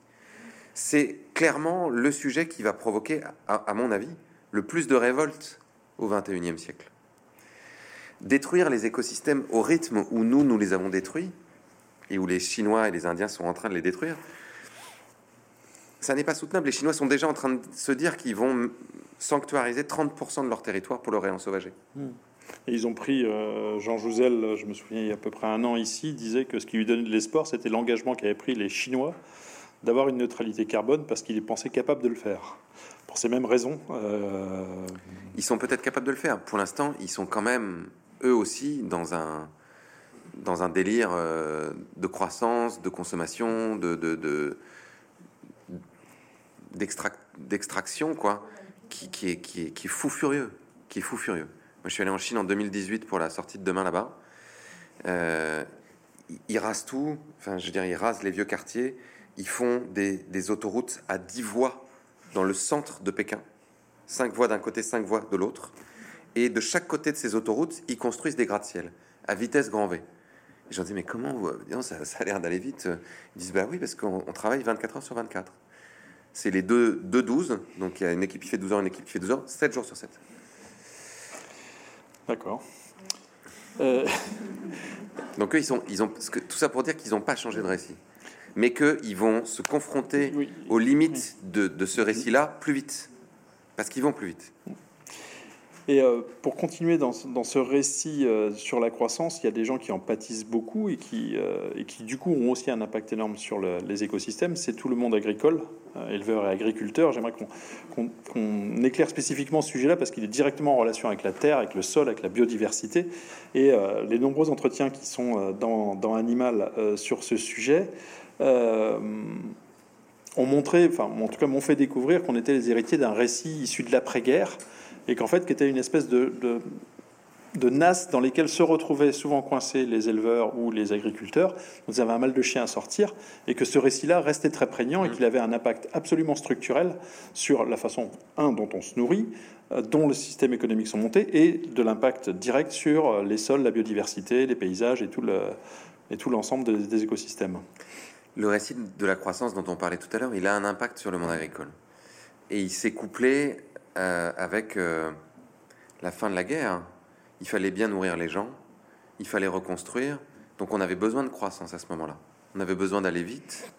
c'est clairement le sujet qui va provoquer, à, mon avis, le plus de révoltes au XXIe siècle. Détruire les écosystèmes au rythme où nous, nous les avons détruits, et où les Chinois et les Indiens sont en train de les détruire, ça n'est pas soutenable. Les Chinois sont déjà en train de se dire qu'ils vont sanctuariser 30% de leur territoire pour le réensauvager. Hmm. Et ils ont pris, euh, Jean Jouzel, je me souviens il y a à peu près un an ici, disait que ce qui lui donnait de l'espoir, c'était l'engagement qu'avaient pris les Chinois d'avoir une neutralité carbone parce qu'ils pensaient capables de le faire. Pour ces mêmes raisons. Euh, ils sont peut-être capables de le faire. Pour l'instant, ils sont quand même, eux aussi, dans un, dans un délire euh, de croissance, de consommation, de, de, d'extraction, quoi qui, est, qui, est, fou furieux, qui est fou furieux. Moi, je suis allé en Chine en 2018 pour la sortie de demain là-bas. Euh, ils rasent tout, enfin, je veux dire, ils rasent les vieux quartiers. Ils font des, autoroutes à 10 voies dans le centre de Pékin. 5 voies d'un côté, 5 voies de l'autre. Et de chaque côté de ces autoroutes, ils construisent des gratte-ciel à vitesse grand V. J'en dis, mais comment ça, ça a l'air d'aller vite. Ils disent, bah oui, parce qu'on travaille 24 heures sur 24 c'est les deux, deux 12. Donc il y a une équipe qui fait 12 heures, une équipe qui fait 12 heures, 7 jours sur 7. D'accord. Euh. Donc eux, ils, sont, ils ont tout ça pour dire qu'ils n'ont pas changé de récit, mais qu'ils vont se confronter aux limites de, de ce récit-là plus vite, parce qu'ils vont plus vite. Et euh, pour continuer dans, dans ce récit euh, sur la croissance, il y a des gens qui en pâtissent beaucoup et qui, euh, et qui du coup ont aussi un impact énorme sur les écosystèmes. C'est tout le monde agricole, éleveur et agriculteur. J'aimerais qu'on éclaire spécifiquement ce sujet-là parce qu'il est directement en relation avec la terre, avec le sol, avec la biodiversité. Et les nombreux entretiens qui sont dans, dans Animal sur ce sujet ont montré, enfin en tout cas m'ont fait découvrir qu'on était les héritiers d'un récit issu de l'après-guerre et qu'en fait, qui était une espèce de, de nasses dans lesquelles se retrouvaient souvent coincés les éleveurs ou les agriculteurs. Vous avez un mal de chien à sortir et que ce récit-là restait très prégnant et mmh. qu'il avait un impact absolument structurel sur la façon, un, dont on se nourrit, euh, dont le système économique sont montés et de l'impact direct sur euh, les sols, la biodiversité, les paysages et tout le, et tout l'ensemble des, écosystèmes. Le récit de la croissance dont on parlait tout à l'heure, il a un impact sur le monde agricole. Et il s'est couplé euh, avec la fin de la guerre il fallait bien nourrir les gens, il fallait reconstruire. Donc on avait besoin de croissance à ce moment-là. On avait besoin d'aller vite.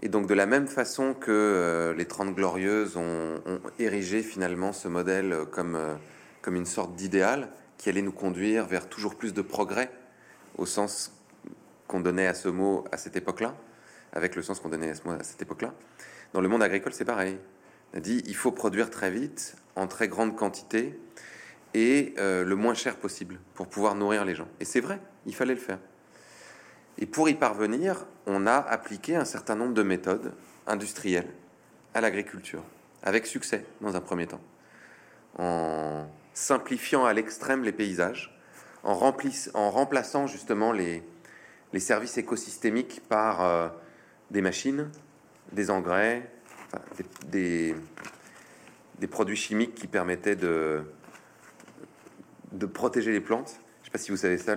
Et donc de la même façon que euh, les Trente Glorieuses ont, érigé finalement ce modèle comme, euh, comme une sorte d'idéal qui allait nous conduire vers toujours plus de progrès au sens qu'on donnait à ce mot à cette époque-là, avec le sens qu'on donnait à ce mot à cette époque-là. Dans le monde agricole, c'est pareil. On a dit il faut produire très vite, en très grande quantité, et euh, le moins cher possible pour pouvoir nourrir les gens. Et c'est vrai, il fallait le faire. Et pour y parvenir, on a appliqué un certain nombre de méthodes industrielles à l'agriculture, avec succès dans un premier temps, en simplifiant à l'extrême les paysages, en, en remplaçant justement les, les, services écosystémiques par euh, des machines, des engrais, des, des produits chimiques qui permettaient de, de protéger les plantes. Je ne sais pas si vous savez ça,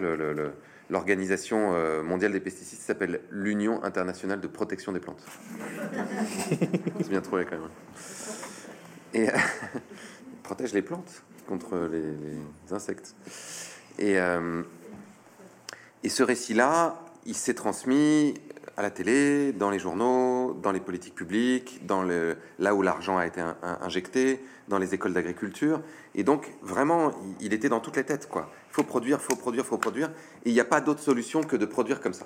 l'Organisation euh, mondiale des pesticides s'appelle l'Union internationale de protection des plantes. C'est bien trouvé quand même. Et protège les plantes contre les, insectes. Et, euh, et ce récit-là, il s'est transmis à la télé, dans les journaux, dans les politiques publiques, dans le, là où l'argent a été injecté, dans les écoles d'agriculture. Et donc, vraiment, il, était dans toutes les têtes. Quoi. Faut produire, faut produire, faut produire. Et il n'y a pas d'autre solution que de produire comme ça.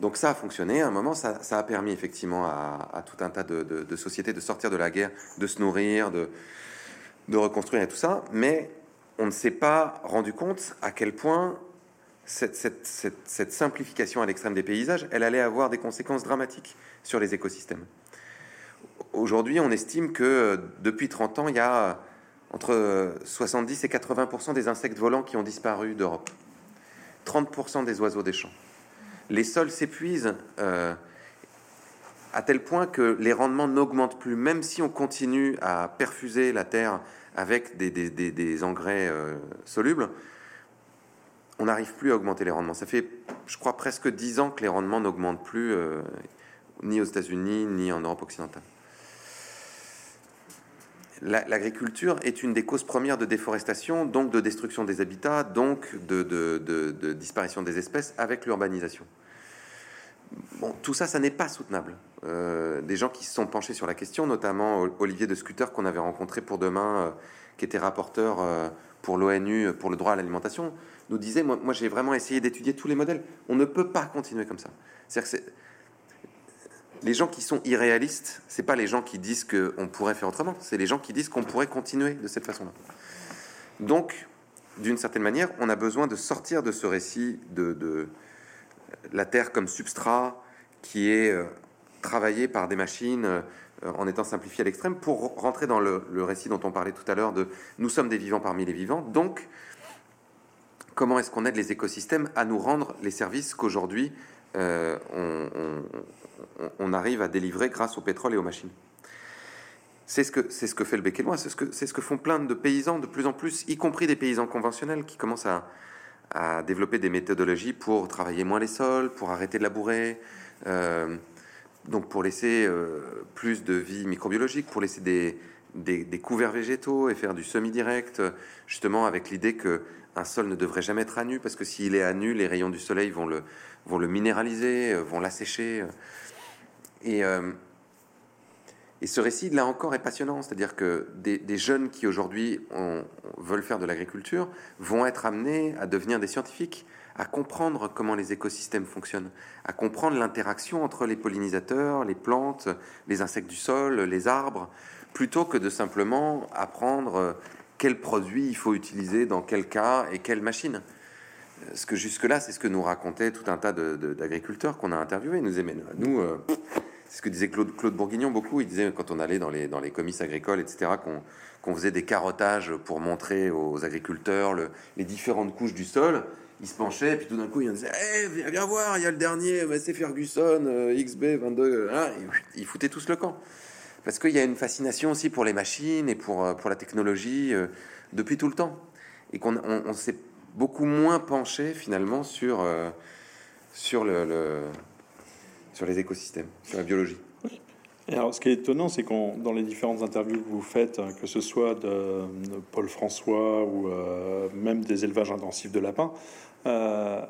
Donc ça a fonctionné. À un moment, ça, a permis effectivement à, tout un tas de, sociétés de sortir de la guerre, de se nourrir, de, de reconstruire et tout ça. Mais on ne s'est pas rendu compte à quel point cette, simplification à l'extrême des paysages, elle allait avoir des conséquences dramatiques sur les écosystèmes. Aujourd'hui, on estime que euh, depuis 30 ans, il y a entre 70 et 80 des insectes volants qui ont disparu d'Europe, 30 des oiseaux des champs. Les sols s'épuisent euh, à tel point que les rendements n'augmentent plus, même si on continue à perfuser la terre avec des, engrais euh, solubles on n'arrive plus à augmenter les rendements. Ça fait, je crois, presque dix ans que les rendements n'augmentent plus, euh, ni aux États-Unis, ni en Europe occidentale. L'agriculture est une des causes premières de déforestation, donc de destruction des habitats, donc de, disparition des espèces avec l'urbanisation. Bon, tout ça, ça n'est pas soutenable. Euh, des gens qui se sont penchés sur la question, notamment Olivier de Scooter qu'on avait rencontré pour demain, euh, qui était rapporteur pour l'ONU pour le droit à l'alimentation, nous disait, moi, j'ai vraiment essayé d'étudier tous les modèles. On ne peut pas continuer comme ça. C'est-à-dire que les gens qui sont irréalistes, c'est pas les gens qui disent qu'on pourrait faire autrement, c'est les gens qui disent qu'on pourrait continuer de cette façon-là. Donc, d'une certaine manière, on a besoin de sortir de ce récit de, la Terre comme substrat qui est euh, travaillé par des machines euh, en étant simplifié à l'extrême pour rentrer dans le, le, récit dont on parlait tout à l'heure de nous sommes des vivants parmi les vivants. Donc, comment est-ce qu'on aide les écosystèmes à nous rendre les services qu'aujourd'hui euh, on, arrive à délivrer grâce au pétrole et aux machines. C'est ce que c'est ce que fait le Béquélois, c'est ce que c'est ce que font plein de paysans de plus en plus, y compris des paysans conventionnels qui commencent à, développer des méthodologies pour travailler moins les sols, pour arrêter de labourer, euh, donc pour laisser euh, plus de vie microbiologique, pour laisser des, des, des couverts végétaux et faire du semi-direct, justement avec l'idée que un sol ne devrait jamais être à nu parce que s'il est à nu, les rayons du soleil vont le, vont le minéraliser, euh, vont l'assécher. Euh. Et, euh, et ce récit, là encore, est passionnant. C'est-à-dire que des, jeunes qui aujourd'hui veulent faire de l'agriculture vont être amenés à devenir des scientifiques, à comprendre comment les écosystèmes fonctionnent, à comprendre l'interaction entre les pollinisateurs, les plantes, les insectes du sol, les arbres, plutôt que de simplement apprendre quel produit il faut utiliser dans quel cas et quelle machine. Ce que jusque-là, c'est ce que nous racontaient tout un tas d'agriculteurs qu'on a interviewés. Nous aimaient, nous, euh, C'est ce que disait Claude, Bourguignon beaucoup. Il disait quand on allait dans les, dans comices agricoles, etc., qu'on faisait des carottages pour montrer aux agriculteurs les différentes couches du sol. Il se penchait, puis tout d'un coup, il disait hey, viens, voir, il y a le dernier, c'est Ferguson, euh, XB22. Hein, ils foutaient tous le camp. Parce qu'il y a une fascination aussi pour les machines et pour, euh, pour la technologie euh, depuis tout le temps. Et qu'on on, s'est beaucoup moins penché finalement sur, sur le sur les écosystèmes, sur la biologie. Et alors, ce qui est étonnant, c'est qu'on, dans les différentes interviews que vous faites, que ce soit de, Paul François ou euh, même des élevages intensifs de lapins, euh,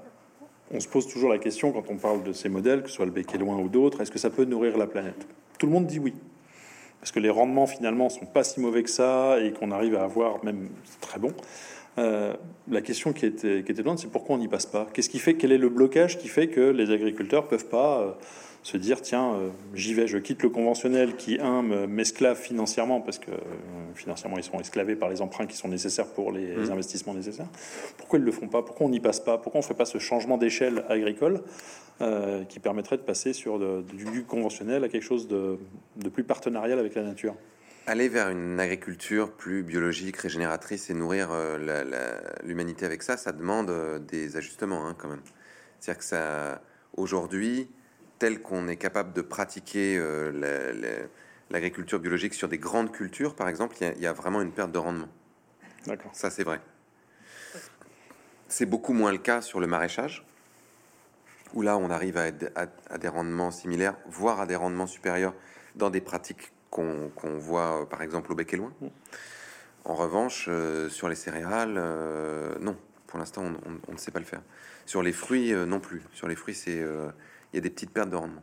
on se pose toujours la question quand on parle de ces modèles, que ce soit le bec loin ou d'autres, est-ce que ça peut nourrir la planète? Tout le monde dit oui. Parce que les rendements finalement sont pas si mauvais que ça et qu'on arrive à avoir même très bon. Euh, la question qui était, qui était c'est pourquoi on n'y passe pas? Qu'est-ce qui fait Quel est le blocage qui fait que les agriculteurs peuvent pas euh, se dire tiens, euh, j'y vais, je quitte le conventionnel qui, un, m'esclave financièrement, parce que financièrement, ils sont esclavés par les emprunts qui sont nécessaires pour les mmh. investissements nécessaires. Pourquoi ils ne le font pas? Pourquoi on n'y passe pas? Pourquoi on ne fait pas ce changement d'échelle agricole qui permettrait de passer sur du, conventionnel à quelque chose de, de plus partenarial avec la nature? Aller vers une agriculture plus biologique, régénératrice et nourrir euh, l'humanité avec ça, ça demande euh, des ajustements hein, quand même. C'est-à-dire que ça, aujourd'hui, tel qu'on est capable de pratiquer euh, l'agriculture biologique sur des grandes cultures, par exemple, il y, a vraiment une perte de rendement. D'accord. Ça, c'est vrai. C'est beaucoup moins le cas sur le maraîchage, où là, on arrive à des rendements similaires, voire à des rendements supérieurs dans des pratiques qu'on voit euh, par exemple au bec et loin. En revanche, euh, sur les céréales, euh, non. Pour l'instant, on, ne sait pas le faire. Sur les fruits, non plus. Sur les fruits, c'est il y a des petites pertes de rendement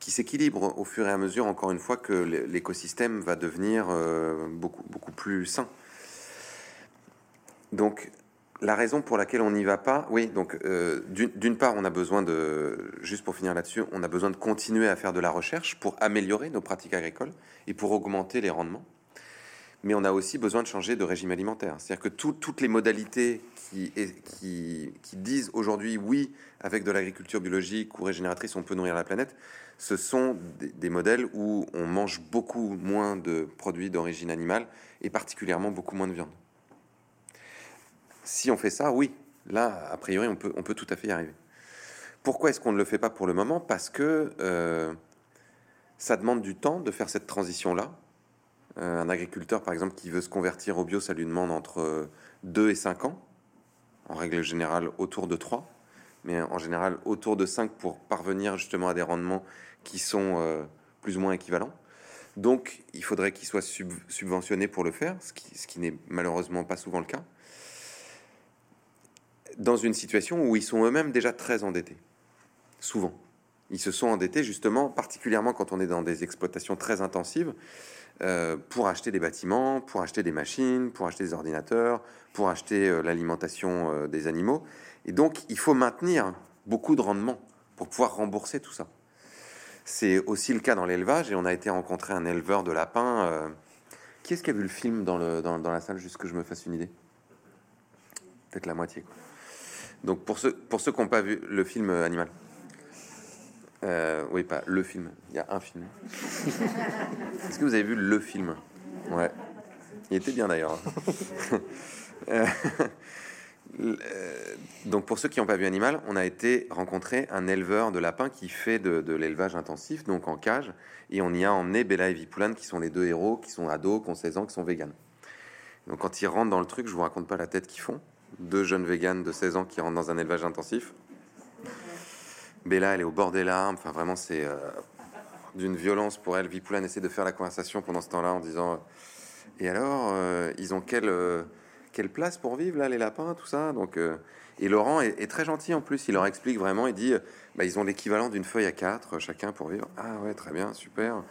qui s'équilibrent au fur et à mesure, encore une fois, que l'écosystème va devenir beaucoup, beaucoup plus sain. Donc, la raison pour laquelle on n'y va pas, oui, donc euh, d'une part, on a besoin de, juste pour finir là-dessus, on a besoin de continuer à faire de la recherche pour améliorer nos pratiques agricoles et pour augmenter les rendements. Mais on a aussi besoin de changer de régime alimentaire. C'est-à-dire que toutes les modalités qui, disent aujourd'hui oui, avec de l'agriculture biologique ou régénératrice, on peut nourrir la planète, ce sont des, modèles où on mange beaucoup moins de produits d'origine animale et particulièrement beaucoup moins de viande. Si on fait ça, oui, là, a priori, on peut, on peut tout à fait y arriver. Pourquoi est-ce qu'on ne le fait pas pour le moment? Parce que euh, ça demande du temps de faire cette transition-là. Euh, un agriculteur, par exemple, qui veut se convertir au bio, ça lui demande entre 2 et 5 ans. En règle générale, autour de 3. Mais en général, autour de 5 pour parvenir justement à des rendements qui sont euh, plus ou moins équivalents. Donc, il faudrait qu'il soit subventionné pour le faire, ce qui n'est malheureusement pas souvent le cas dans une situation où ils sont eux-mêmes déjà très endettés. Souvent. Ils se sont endettés justement, particulièrement quand on est dans des exploitations très intensives, euh, pour acheter des bâtiments, pour acheter des machines, pour acheter des ordinateurs, pour acheter euh, l'alimentation euh, des animaux. Et donc, il faut maintenir beaucoup de rendement pour pouvoir rembourser tout ça. C'est aussi le cas dans l'élevage, et on a été rencontrer un éleveur de lapins. Qui est-ce qui a vu le film dans, la salle, juste que je me fasse une idée? Peut-être la moitié. Donc pour ceux, pour ceux qui n'ont pas vu le film Animal, euh, oui, pas le film, il y a un film. Est-ce que vous avez vu le film? Ouais, il était bien d'ailleurs. Euh, donc pour ceux qui n'ont pas vu Animal, on a été rencontrer un éleveur de lapins qui fait de, l'élevage intensif, donc en cage, et on y a emmené Bella et Vipoulane, qui sont les deux héros, qui sont ados, qui ont 16 ans, qui sont véganes. Donc quand ils rentrent dans le truc, je vous raconte pas la tête qu'ils font deux jeunes véganes de 16 ans qui rentrent dans un élevage intensif. Bella, elle est au bord des larmes. Enfin, vraiment, c'est euh, d'une violence pour elle. Vipoulane essaie de faire la conversation pendant ce temps-là en disant euh, Et alors, euh, ils ont quelle, quelle place pour vivre, là, les lapins, tout ça? Donc, Et Laurent est, très gentil en plus. Il leur explique vraiment. Il dit bah, Ils ont l'équivalent d'une feuille à quatre, chacun pour vivre. Ah, ouais, très bien, super.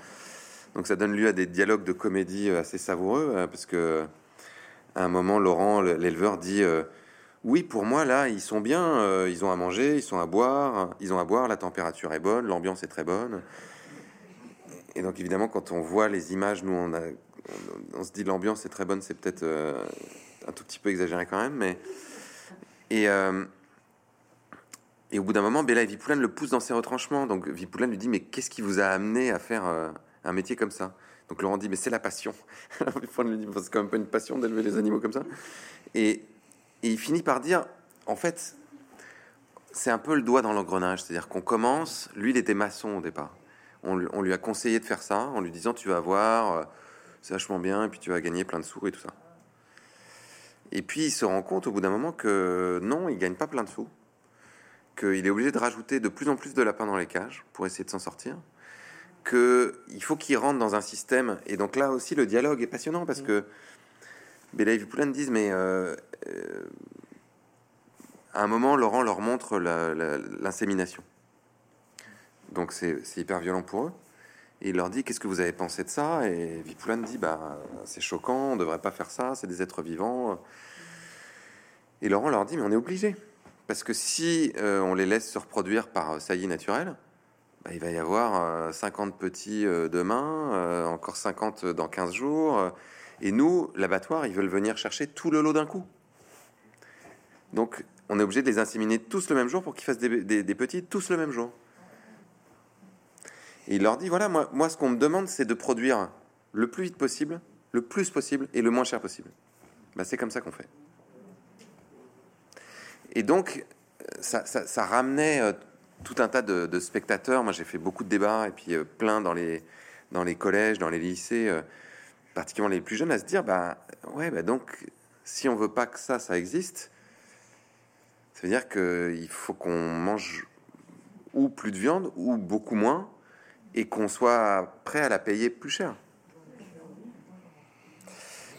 Donc, ça donne lieu à des dialogues de comédie assez savoureux parce que à un moment, Laurent, l'éleveur, dit Oui, pour moi, là, ils sont bien, euh, ils ont à manger, ils sont à boire, ils ont à boire, la température est bonne, l'ambiance est très bonne. Et donc, évidemment, quand on voit les images, nous, on, a, on, se dit l'ambiance est très bonne, c'est peut-être euh, un tout petit peu exagéré quand même, mais. Et, Et au bout d'un moment, Bella et Vipoulane le poussent dans ses retranchements. Donc Vipoulane lui dit Mais qu'est-ce qui vous a amené à faire euh, un métier comme ça? Donc Laurent dit Mais c'est la passion. Lui dit C'est quand même pas une passion d'élever les animaux comme ça. Et, et il finit par dire En fait, c'est un peu le doigt dans l'engrenage. C'est-à-dire qu'on commence, lui, il était maçon au départ. On, on, lui a conseillé de faire ça en lui disant Tu vas voir, euh, c'est vachement bien, et puis tu vas gagner plein de sous et tout ça. Et puis il se rend compte au bout d'un moment que non, il gagne pas plein de sous, qu'il est obligé de rajouter de plus en plus de lapins dans les cages pour essayer de s'en sortir, qu'il faut qu'il rentre dans un système. Et donc là aussi, le dialogue est passionnant parce que Bella et Vipoulane disent mais euh, euh, à un moment, Laurent leur montre l'insémination. Donc c'est hyper violent pour eux. Et il leur dit qu'est-ce que vous avez pensé de ça? Et Vipoulane dit bah c'est choquant, on devrait pas faire ça, c'est des êtres vivants. Et Laurent leur dit mais on est obligé parce que si euh, on les laisse se reproduire par saillie naturelle, bah, il va y avoir 50 euh, petits demain, encore 50 dans 15 jours. Et nous, l'abattoir, ils veulent venir chercher tout le lot d'un coup. Donc on est obligé de les inséminer tous le même jour pour qu'ils fassent des, des petits tous le même jour. Et il leur dit voilà, moi, moi ce qu'on me demande, c'est de produire le plus vite possible, le plus possible et le moins cher possible. Bah, c'est comme ça qu'on fait. Et donc, ça, ça, ramenait euh, tout un tas de, spectateurs. Moi, j'ai fait beaucoup de débats et puis euh, plein dans les, dans les collèges, dans les lycées, euh, particulièrement les plus jeunes, à se dire bah ouais, bah donc si on veut pas que ça, ça existe, ça veut dire qu'il faut qu'on mange ou plus de viande ou beaucoup moins et qu'on soit prêt à la payer plus cher.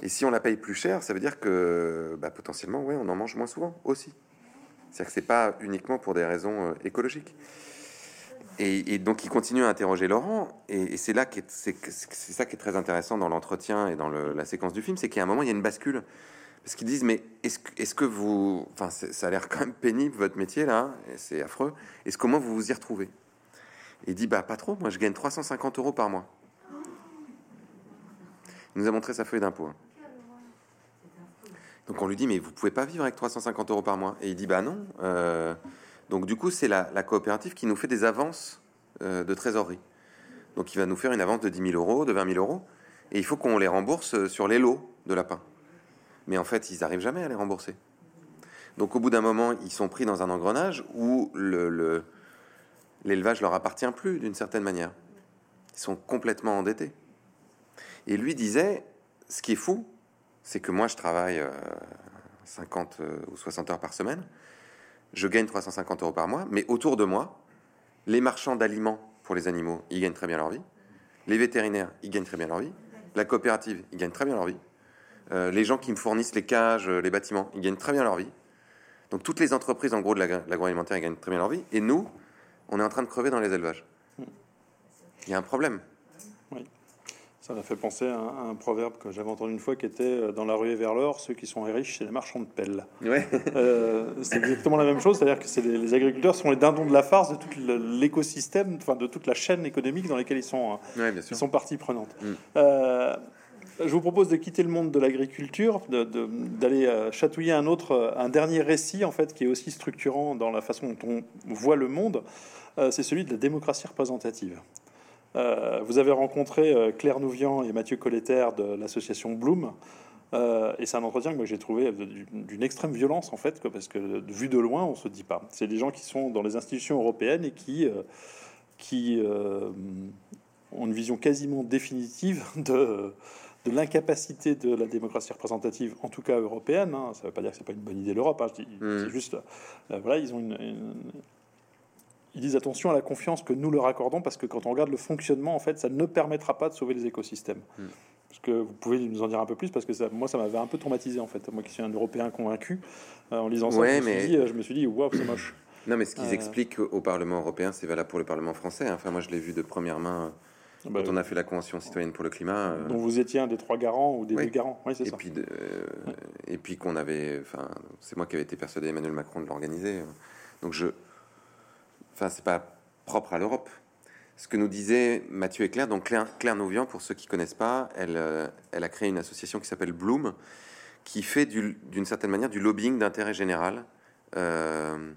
Et si on la paye plus cher, ça veut dire que bah, potentiellement, ouais, on en mange moins souvent aussi. C'est-à-dire que c'est pas uniquement pour des raisons euh, écologiques. Et, donc il continue à interroger Laurent, et, c'est là que c'est ça qui est très intéressant dans l'entretien et dans la séquence du film, c'est a un moment il y a une bascule parce qu'ils disent mais est-ce est que vous, enfin ça a l'air quand même pénible votre métier là, c'est affreux. Est-ce comment vous vous y retrouvez? Il dit Bah, pas trop, moi je gagne 350 euros par mois. Il nous a montré sa feuille d'impôt. Hein. Donc on lui dit Mais vous pouvez pas vivre avec 350 euros par mois Et il dit Bah non. Euh, donc du coup, c'est la, coopérative qui nous fait des avances euh, de trésorerie. Donc il va nous faire une avance de 10 000 euros, de 20 000 euros, et il faut qu'on les rembourse euh, sur les lots de lapins. Mais en fait, ils n'arrivent jamais à les rembourser. Donc au bout d'un moment, ils sont pris dans un engrenage où le, l'élevage leur appartient plus d'une certaine manière. Ils sont complètement endettés. Et lui disait, ce qui est fou, c'est que moi je travaille 50 euh, euh, ou 60 heures par semaine, je gagne 350 euros par mois, mais autour de moi, les marchands d'aliments pour les animaux, ils gagnent très bien leur vie, les vétérinaires, ils gagnent très bien leur vie, la coopérative, ils gagnent très bien leur vie, euh, les gens qui me fournissent les cages, les bâtiments, ils gagnent très bien leur vie. Donc toutes les entreprises en gros de l'agroalimentaire, ils gagnent très bien leur vie, et nous, on est en train de crever dans les élevages. Il y a un problème. Ça m'a fait penser à un, proverbe que j'avais entendu une fois qui était euh, dans la rue vers l'or, ceux qui sont riches, c'est les marchands de pelles. Ouais. Euh, c'est exactement la même chose, c'est-à-dire que les, agriculteurs sont les dindons de la farce de tout l'écosystème, enfin de toute la chaîne économique dans laquelle ils sont, hein. ouais, ils sont partie prenante. Mm. Euh, je vous propose de quitter le monde de l'agriculture, d'aller chatouiller un autre, un dernier récit en fait qui est aussi structurant dans la façon dont on voit le monde. Euh, c'est celui de la démocratie représentative. Euh, vous avez rencontré euh, Claire Nouvian et Mathieu Colletter de l'association Bloom. et c'est un entretien que j'ai trouvé d'une extrême violence, en fait, parce que vu de loin, on se dit pas. C'est des gens qui sont dans les institutions européennes et qui, qui ont une vision quasiment définitive de, de l'incapacité de la démocratie représentative, en tout cas européenne. Hein. Ça ne veut pas dire que c'est pas une bonne idée l'Europe. Hein. Mmh. C'est juste, voilà, ils ont une, ils disent attention à la confiance que nous leur accordons parce que quand on regarde le fonctionnement, en fait, ça ne permettra pas de sauver les écosystèmes. Hmm. Parce que vous pouvez nous en dire un peu plus parce que ça, moi, ça m'avait un peu traumatisé en fait. Moi qui suis un Européen convaincu, euh, en lisant ça, je, me suis dit, je me suis dit, waouh, c'est moche. Non, mais ce qu'ils euh. expliquent au Parlement européen, c'est valable pour le Parlement français. Enfin, moi, je l'ai vu de première main. Ah bah quand on a fait la Convention citoyenne pour le climat. Euh. dont vous étiez un des trois garants ou des deux garants. Oui, c'est ça. Puis Et puis qu'on avait. Enfin, c'est moi qui avais été persuadé, Emmanuel Macron, de l'organiser. Donc je, Enfin, c'est pas propre à l'Europe. Ce que nous disait Mathieu et Claire, donc Claire, Claire Nouvian, pour ceux qui connaissent pas, elle, euh, elle a créé une association qui s'appelle Bloom, qui fait d'une certaine manière du lobbying d'intérêt général euh,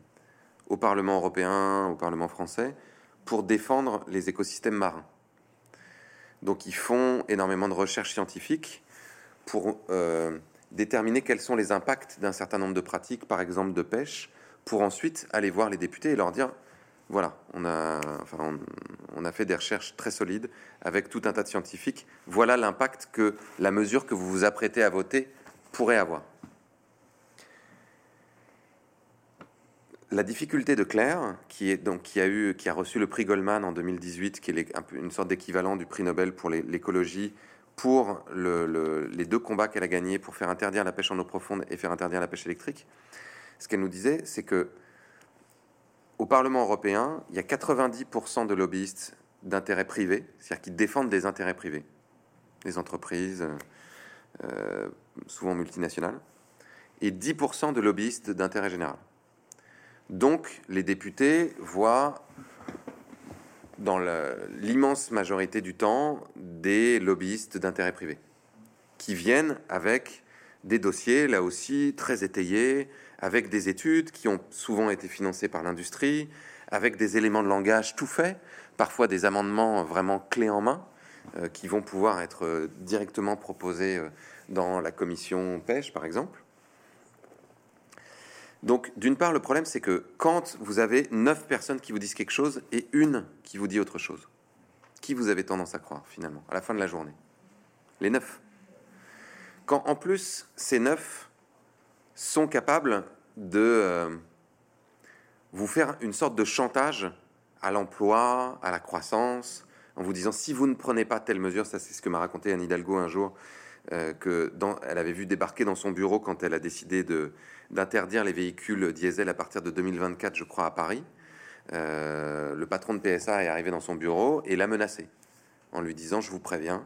au Parlement européen, au Parlement français, pour défendre les écosystèmes marins. Donc ils font énormément de recherches scientifiques pour euh, déterminer quels sont les impacts d'un certain nombre de pratiques, par exemple de pêche, pour ensuite aller voir les députés et leur dire voilà, on a, fait des recherches très solides avec tout un tas de scientifiques. Voilà l'impact que la mesure que vous vous apprêtez à voter pourrait avoir. La difficulté de Claire, qui, a eu, qui a reçu le prix Goldman en 2018, qui est une sorte d'équivalent du prix Nobel pour l'écologie, pour les deux combats qu'elle a gagnés pour faire interdire la pêche en eau profonde et faire interdire la pêche électrique, ce qu'elle nous disait, c'est que au Parlement européen, il y a 90% de lobbyistes d'intérêts privés, c'est-à-dire qui défendent des intérêts privés, des entreprises, euh, souvent multinationales, et 10% de lobbyistes d'intérêt général. Donc, les députés voient dans l'immense majorité du temps des lobbyistes d'intérêt privé qui viennent avec des dossiers, là aussi, très étayés, avec des études qui ont souvent été financées par l'industrie, avec des éléments de langage tout faits, parfois des amendements vraiment clés en main, euh, qui vont pouvoir être euh, directement proposés euh, dans la commission pêche, par exemple. Donc, d'une part, le problème, c'est que quand vous avez neuf personnes qui vous disent quelque chose et une qui vous dit autre chose, qui vous avez tendance à croire, finalement, à la fin de la journée? Les neuf. Quand, en plus, ces neuf sont capables de euh, vous faire une sorte de chantage à l'emploi, à la croissance, en vous disant si vous ne prenez pas telle mesure, ça c'est ce que m'a raconté Anne Hidalgo un jour, euh, que elle avait vu débarquer dans son bureau quand elle a décidé de, d'interdire les véhicules diesel à partir de 2024, je crois, à Paris. Euh, le patron de PSA est arrivé dans son bureau et l'a menacé en lui disant Je vous préviens,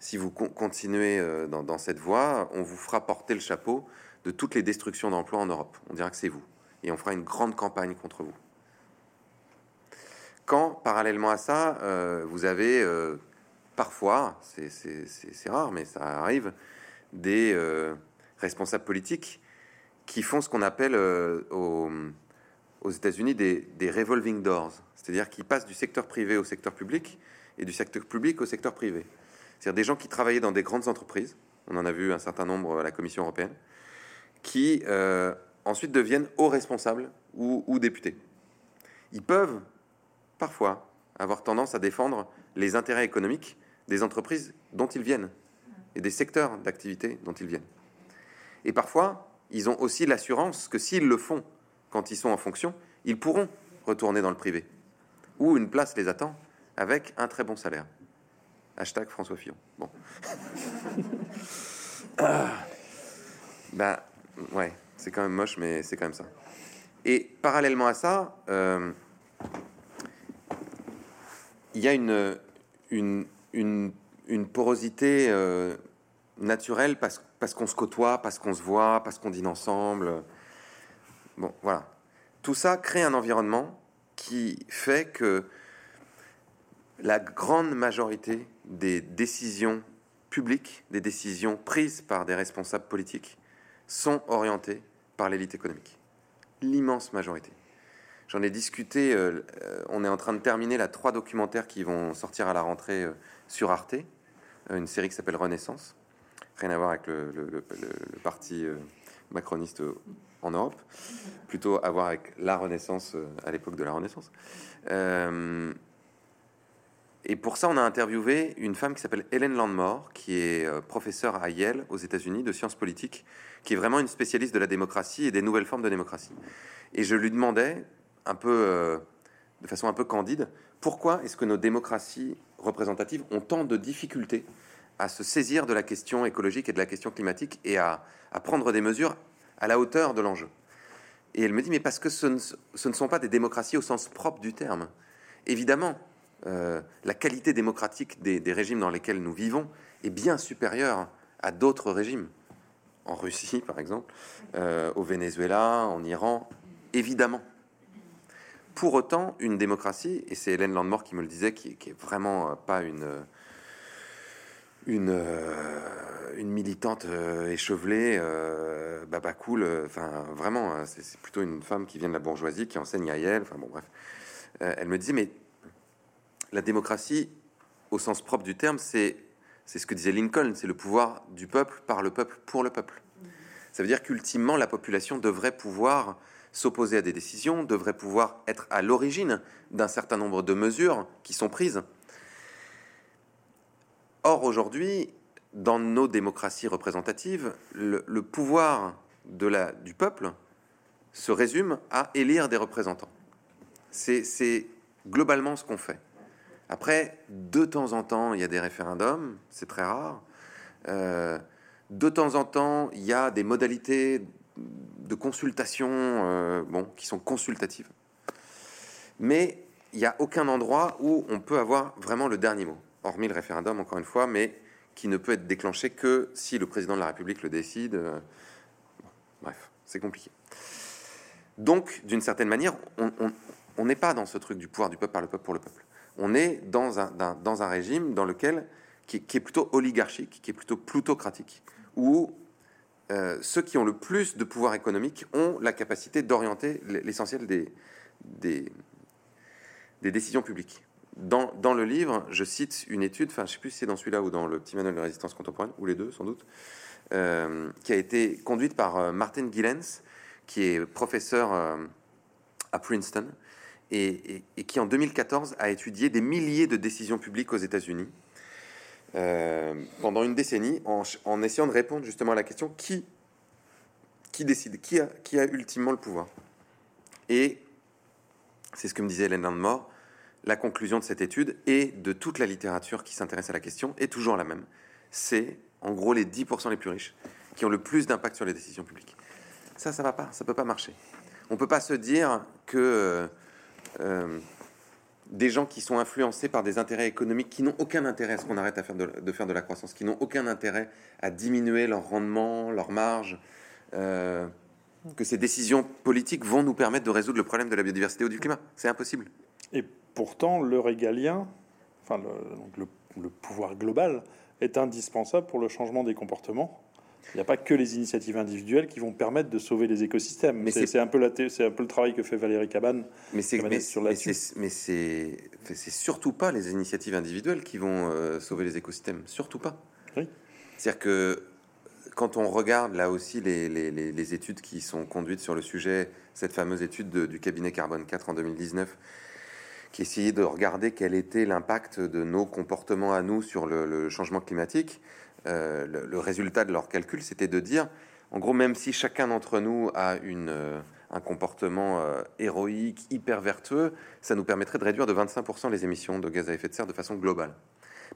si vous continuez dans, dans, cette voie, on vous fera porter le chapeau de toutes les destructions d'emplois en Europe. On dira que c'est vous. Et on fera une grande campagne contre vous. Quand, parallèlement à ça, euh, vous avez euh, parfois, c'est rare, mais ça arrive, des euh, responsables politiques qui font ce qu'on appelle aux, États-Unis des, revolving doors, c'est-à-dire qui passent du secteur privé au secteur public et du secteur public au secteur privé. C'est-à-dire des gens qui travaillaient dans des grandes entreprises, on en a vu un certain nombre à la Commission européenne, qui euh, ensuite deviennent hauts responsables ou, députés. Ils peuvent parfois avoir tendance à défendre les intérêts économiques des entreprises dont ils viennent et des secteurs d'activité dont ils viennent. Et parfois, ils ont aussi l'assurance que s'ils le font quand ils sont en fonction, ils pourront retourner dans le privé, où une place les attend avec un très bon salaire. Hashtag François Fillon. Bon. ben, ouais, c'est quand même moche, mais c'est quand même ça. Et parallèlement à ça, euh, il y a une, une, une, porosité euh, naturelle parce, parce qu'on se côtoie, parce qu'on se voit, parce qu'on dîne ensemble. Bon, voilà. Tout ça crée un environnement qui fait que la grande majorité des décisions publiques, des décisions prises par des responsables politiques, sont orientés par l'élite économique. L'immense majorité. J'en ai discuté, euh, euh, on est en train de terminer la trois documentaires qui vont sortir à la rentrée euh, sur Arte, une série qui s'appelle Renaissance, rien à voir avec le, parti macroniste en Europe, plutôt à voir avec la Renaissance à l'époque de la Renaissance. Et pour ça, on a interviewé une femme qui s'appelle Hélène Landmore, qui est euh, professeure à Yale aux États-Unis de sciences politiques, qui est vraiment une spécialiste de la démocratie et des nouvelles formes de démocratie. Et je lui demandais, un peu, euh, de façon un peu candide, pourquoi est-ce que nos démocraties représentatives ont tant de difficultés à se saisir de la question écologique et de la question climatique et à, prendre des mesures à la hauteur de l'enjeu? Et elle me dit, mais parce que ce ne sont pas des démocraties au sens propre du terme. Évidemment, euh, la qualité démocratique des, régimes dans lesquels nous vivons est bien supérieure à d'autres régimes. En Russie, par exemple, euh, au Venezuela, en Iran, évidemment. Pour autant, une démocratie, et c'est Hélène Landmore qui me le disait, qui, est vraiment pas une, une, militante échevelée, baba cool. Enfin, vraiment, c'est plutôt une femme qui vient de la bourgeoisie, qui enseigne à Yale. Enfin bon, bref. elle me dit, mais la démocratie, au sens propre du terme, c'est ce que disait Lincoln, c'est le pouvoir du peuple par le peuple pour le peuple. Ça veut dire qu'ultimement, la population devrait pouvoir s'opposer à des décisions, devrait pouvoir être à l'origine d'un certain nombre de mesures qui sont prises. Or, aujourd'hui, dans nos démocraties représentatives, le, pouvoir de la, du peuple se résume à élire des représentants. C'est globalement ce qu'on fait. Après, de temps en temps, il y a des référendums, c'est très rare. Euh, de temps en temps, il y a des modalités de consultation euh, bon, qui sont consultatives. Mais il n'y a aucun endroit où on peut avoir vraiment le dernier mot, hormis le référendum, encore une fois, mais qui ne peut être déclenché que si le président de la République le décide. Euh, bref, c'est compliqué. Donc, d'une certaine manière, on n'est pas dans ce truc du pouvoir du peuple par le peuple pour le peuple on est dans un, dans un régime dans lequel, qui, est plutôt oligarchique, qui est plutôt plutocratique, où euh, ceux qui ont le plus de pouvoir économique ont la capacité d'orienter l'essentiel des, des, décisions publiques. Dans, dans, le livre, je cite une étude, enfin je sais plus si c'est dans celui-là ou dans le petit manuel de résistance contemporaine, ou les deux sans doute, euh, qui a été conduite par euh, Martin Gillens, qui est professeur à Princeton, et, qui en 2014 a étudié des milliers de décisions publiques aux États-Unis euh, pendant une décennie en, essayant de répondre justement à la question qui, qui décide, qui a, qui a ultimement le pouvoir? Et c'est ce que me disait Hélène Landmore, la conclusion de cette étude et de toute la littérature qui s'intéresse à la question est toujours la même. C'est en gros les 10% les plus riches qui ont le plus d'impact sur les décisions publiques. Ça, ça va pas, ça peut pas marcher. On peut pas se dire que euh, des gens qui sont influencés par des intérêts économiques qui n'ont aucun intérêt à ce qu'on arrête de, faire de la croissance, qui n'ont aucun intérêt à diminuer leur rendement, leur marge, euh, que ces décisions politiques vont nous permettre de résoudre le problème de la biodiversité ou du climat. C'est impossible. Et pourtant, le régalien, enfin le pouvoir global, est indispensable pour le changement des comportements il n'y a pas que les initiatives individuelles qui vont permettre de sauver les écosystèmes. Mais c'est un peu la c'est un peu le travail que fait Valérie Cabane. Mais c'est mais, mais c'est surtout pas les initiatives individuelles qui vont euh, sauver les écosystèmes, surtout pas. Oui. C'est-à-dire que quand on regarde là aussi les, les, les, études qui sont conduites sur le sujet, cette fameuse étude du cabinet Carbone 4 en 2019, qui essayait de regarder quel était l'impact de nos comportements à nous sur le, le changement climatique, euh, le, résultat de leur calcul, c'était de dire, en gros, même si chacun d'entre nous a une, euh, un comportement euh, héroïque, hyper vertueux, ça nous permettrait de réduire de 25% les émissions de gaz à effet de serre de façon globale.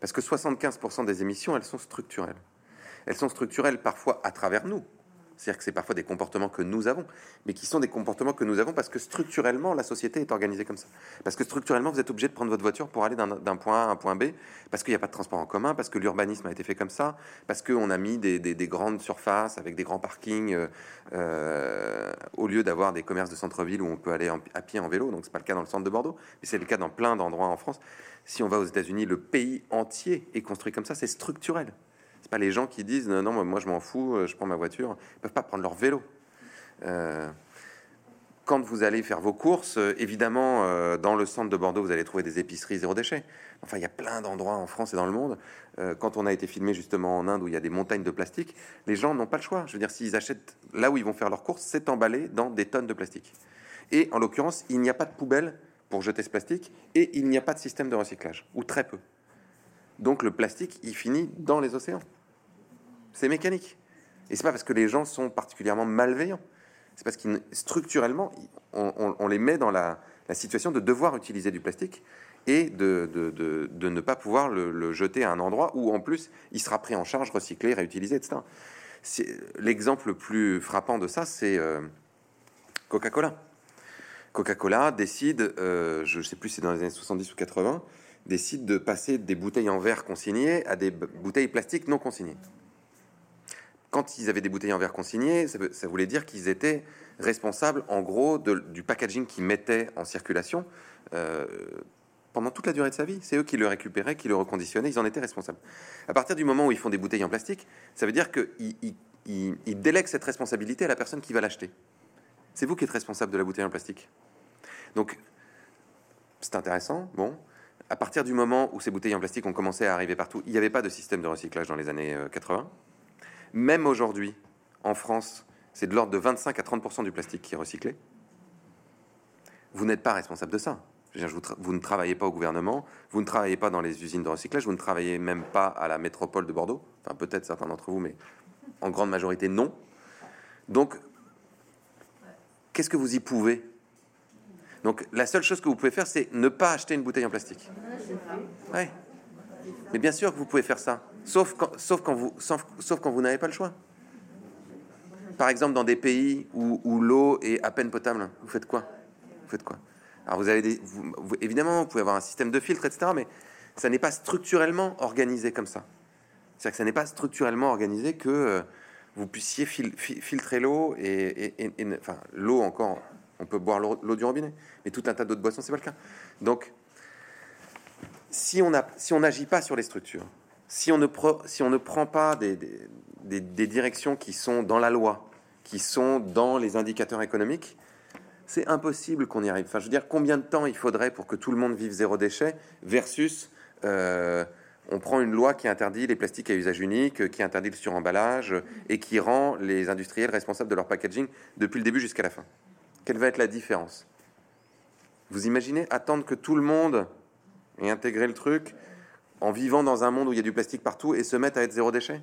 Parce que 75% des émissions, elles sont structurelles. Elles sont structurelles parfois à travers nous, c'est-à-dire que c'est parfois des comportements que nous avons, mais qui sont des comportements que nous avons parce que structurellement, la société est organisée comme ça. Parce que structurellement, vous êtes obligé de prendre votre voiture pour aller d'un point A à un point B, parce qu'il n'y a pas de transport en commun, parce que l'urbanisme a été fait comme ça, parce qu'on a mis des, grandes surfaces avec des grands parkings euh, euh, au lieu d'avoir des commerces de centre-ville où on peut aller à pied en vélo. Donc, c'est pas le cas dans le centre de Bordeaux, mais c'est le cas dans plein d'endroits en France. Si on va aux États-Unis, le pays entier est construit comme ça, c'est structurel. Les gens qui disent non, non moi je m'en fous, euh, je prends ma voiture. Ils peuvent pas prendre leur vélo. Euh, quand vous allez faire vos courses, euh, évidemment, dans le centre de Bordeaux, vous allez trouver des épiceries zéro déchet. Enfin, il y a plein d'endroits en France et dans le monde. quand on a été filmé justement en Inde, où il y a des montagnes de plastique, les gens n'ont pas le choix. Je veux dire, s'ils achètent là où ils vont faire leurs courses, c'est emballé dans des tonnes de plastique. Et en l'occurrence, il n'y a pas de poubelle pour jeter ce plastique et il n'y a pas de système de recyclage, ou très peu. Donc le plastique, il finit dans les océans. C'est mécanique. Et c'est pas parce que les gens sont particulièrement malveillants. C'est parce que structurellement, on, les met dans la, situation de devoir utiliser du plastique et de, ne pas pouvoir le, jeter à un endroit où, en plus, il sera pris en charge, recyclé, réutilisé, etc. L'exemple le plus frappant de ça, c'est euh, Coca-Cola. Coca-Cola décide, euh, je ne sais plus si c'est dans les années 70 ou 80, décide de passer des bouteilles en verre consignées à des bouteilles plastiques non consignées. Quand ils avaient des bouteilles en verre consignées, ça, voulait dire qu'ils étaient responsables, en gros, du packaging qu'ils mettaient en circulation. Euh, pendant toute la durée de sa vie. C'est eux qui le récupéraient, qui le reconditionnaient, ils en étaient responsables. À partir du moment où ils font des bouteilles en plastique, ça veut dire qu'ils ils, délèguent cette responsabilité à la personne qui va l'acheter. C'est vous qui êtes responsable de la bouteille en plastique. Donc, c'est intéressant, bon. À partir du moment où ces bouteilles en plastique ont commencé à arriver partout, il n'y avait pas de système de recyclage dans les années 80. Même aujourd'hui, en France, c'est de l'ordre de 25 à 30% du plastique qui est recyclé. Vous n'êtes pas responsable de ça. Vous ne travaillez pas au gouvernement, vous ne travaillez pas dans les usines de recyclage, vous ne travaillez même pas à la métropole de Bordeaux. Enfin, peut-être certains d'entre vous, mais en grande majorité, non. Donc, qu'est-ce que vous y pouvez? Donc, la seule chose que vous pouvez faire, c'est ne pas acheter une bouteille en plastique. Ouais. Mais bien sûr que vous pouvez faire ça, sauf quand, sauf quand vous, sauf, quand vous n'avez pas le choix. Par exemple, dans des pays où, l'eau est à peine potable, vous faites quoi? Vous faites quoi? Alors vous avez des, évidemment, vous pouvez avoir un système de filtre, etc., mais ça n'est pas structurellement organisé comme ça. C'est-à-dire que ça n'est pas structurellement organisé que euh, vous puissiez filtrer l'eau et, enfin l'eau encore, on peut boire l'eau du robinet, mais tout un tas d'autres boissons, c'est pas le cas. Donc, si on n'agit pas sur les structures, si on ne, si on ne prend pas des, des, des directions qui sont dans la loi, qui sont dans les indicateurs économiques, c'est impossible qu'on y arrive. Enfin, je veux dire, combien de temps il faudrait pour que tout le monde vive zéro déchet versus euh, on prend une loi qui interdit les plastiques à usage unique, qui interdit le suremballage et qui rend les industriels responsables de leur packaging depuis le début jusqu'à la fin. Quelle va être la différence? Vous imaginez attendre que tout le monde ait intégré le truc en vivant dans un monde où il y a du plastique partout et se mettre à être zéro déchet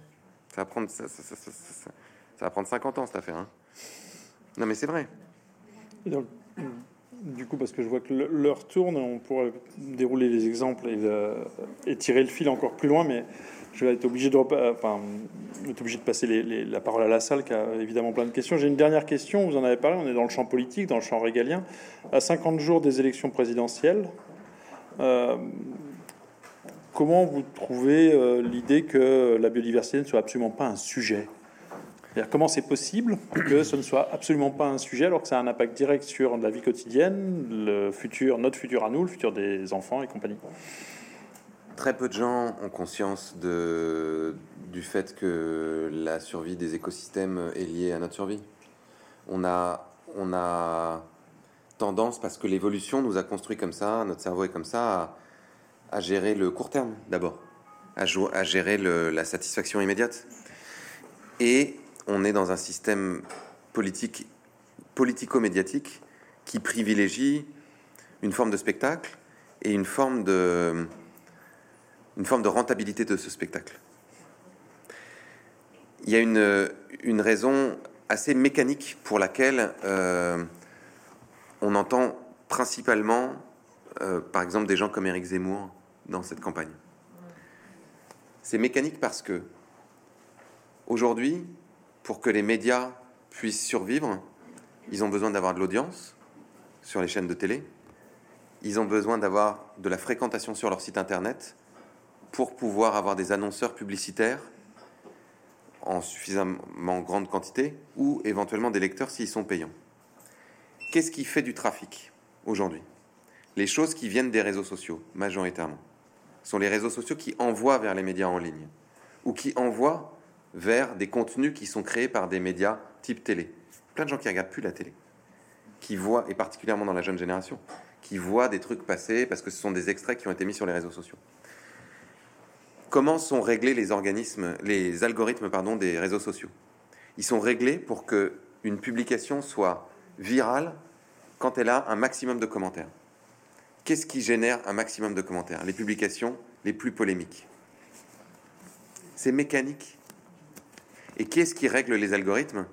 ça va, prendre, ça, va prendre 50 ans cette affaire. Hein. non mais c'est vrai du coup, parce que je vois que l'heure tourne, on pourrait dérouler les exemples et, tirer le fil encore plus loin, mais je vais être obligé de, enfin, obligé de passer la parole à la salle, qui a évidemment plein de questions. J'ai une dernière question, vous en avez parlé, on est dans le champ politique, dans le champ régalien. À 50 jours des élections présidentielles, euh, comment vous trouvez euh, l'idée que la biodiversité ne soit absolument pas un sujet? Comment c'est possible que ce ne soit absolument pas un sujet alors que ça a un impact direct sur la vie quotidienne, le futur, notre futur à nous, le futur des enfants et compagnie? Très peu de gens ont conscience du fait que la survie des écosystèmes est liée à notre survie. On a, on a tendance, parce que l'évolution nous a construit comme ça, notre cerveau est comme ça, à, gérer le court terme d'abord, à, à, gérer la satisfaction immédiate. Et on est dans un système politique, politico-médiatique qui privilégie une forme de spectacle et une forme de, une forme de rentabilité de ce spectacle. Il y a une, une raison assez mécanique pour laquelle euh, on entend principalement, euh, par exemple, des gens comme Éric Zemmour dans cette campagne. C'est mécanique parce que aujourd'hui, pour que les médias puissent survivre, ils ont besoin d'avoir de l'audience sur les chaînes de télé, ils ont besoin d'avoir de la fréquentation sur leur site internet pour pouvoir avoir des annonceurs publicitaires en suffisamment grande quantité ou éventuellement des lecteurs s'ils sont payants. Qu'est-ce qui fait du trafic aujourd'hui? Les choses qui viennent des réseaux sociaux, majoritairement, sont les réseaux sociaux qui envoient vers les médias en ligne ou qui envoient vers des contenus qui sont créés par des médias type télé. Plein de gens qui regardent plus la télé, qui voient, et particulièrement dans la jeune génération, qui voient des trucs passer parce que ce sont des extraits qui ont été mis sur les réseaux sociaux. Comment sont réglés les organismes, les algorithmes pardon, des réseaux sociaux? Ils sont réglés pour que une publication soit virale quand elle a un maximum de commentaires. Qu'est-ce qui génère un maximum de commentaires? Les publications les plus polémiques. C'est mécanique et qui est-ce qui règle les algorithmes?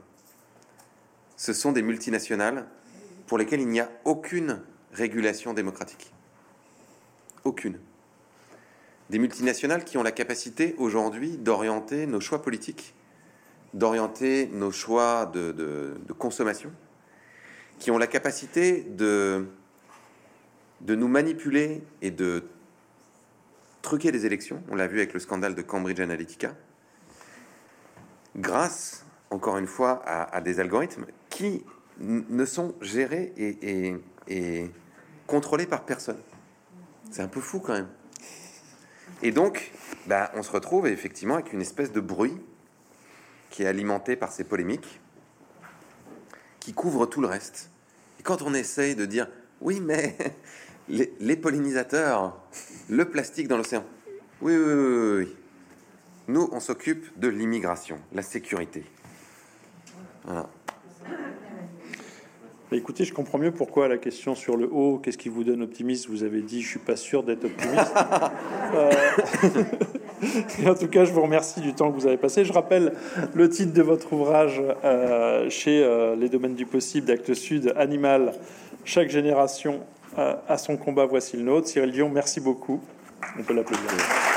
Ce sont des multinationales pour lesquelles il n'y a aucune régulation démocratique. Aucune. Des multinationales qui ont la capacité aujourd'hui d'orienter nos choix politiques, d'orienter nos choix de, consommation, qui ont la capacité de, de nous manipuler et de truquer des élections. On l'a vu avec le scandale de Cambridge Analytica grâce, encore une fois, à, des algorithmes qui ne sont gérés et, contrôlés par personne. C'est un peu fou quand même. Et donc, bah, on se retrouve effectivement avec une espèce de bruit qui est alimenté par ces polémiques, qui couvre tout le reste. Et quand on essaye de dire, oui, mais les, pollinisateurs, le plastique dans l'océan, oui, oui, oui, oui. Nous, on s'occupe de l'immigration, la sécurité. Voilà. Écoutez, je comprends mieux pourquoi la question sur le haut, qu'est-ce qui vous donne optimiste Vous avez dit, je suis pas sûr d'être optimiste. Euh, en tout cas, je vous remercie du temps que vous avez passé. Je rappelle le titre de votre ouvrage euh, chez euh, Les Domaines du Possible d'Actes Sud, Animal. Chaque génération a son combat. Voici le nôtre. Cyril Dion, merci beaucoup. On peut l'applaudir.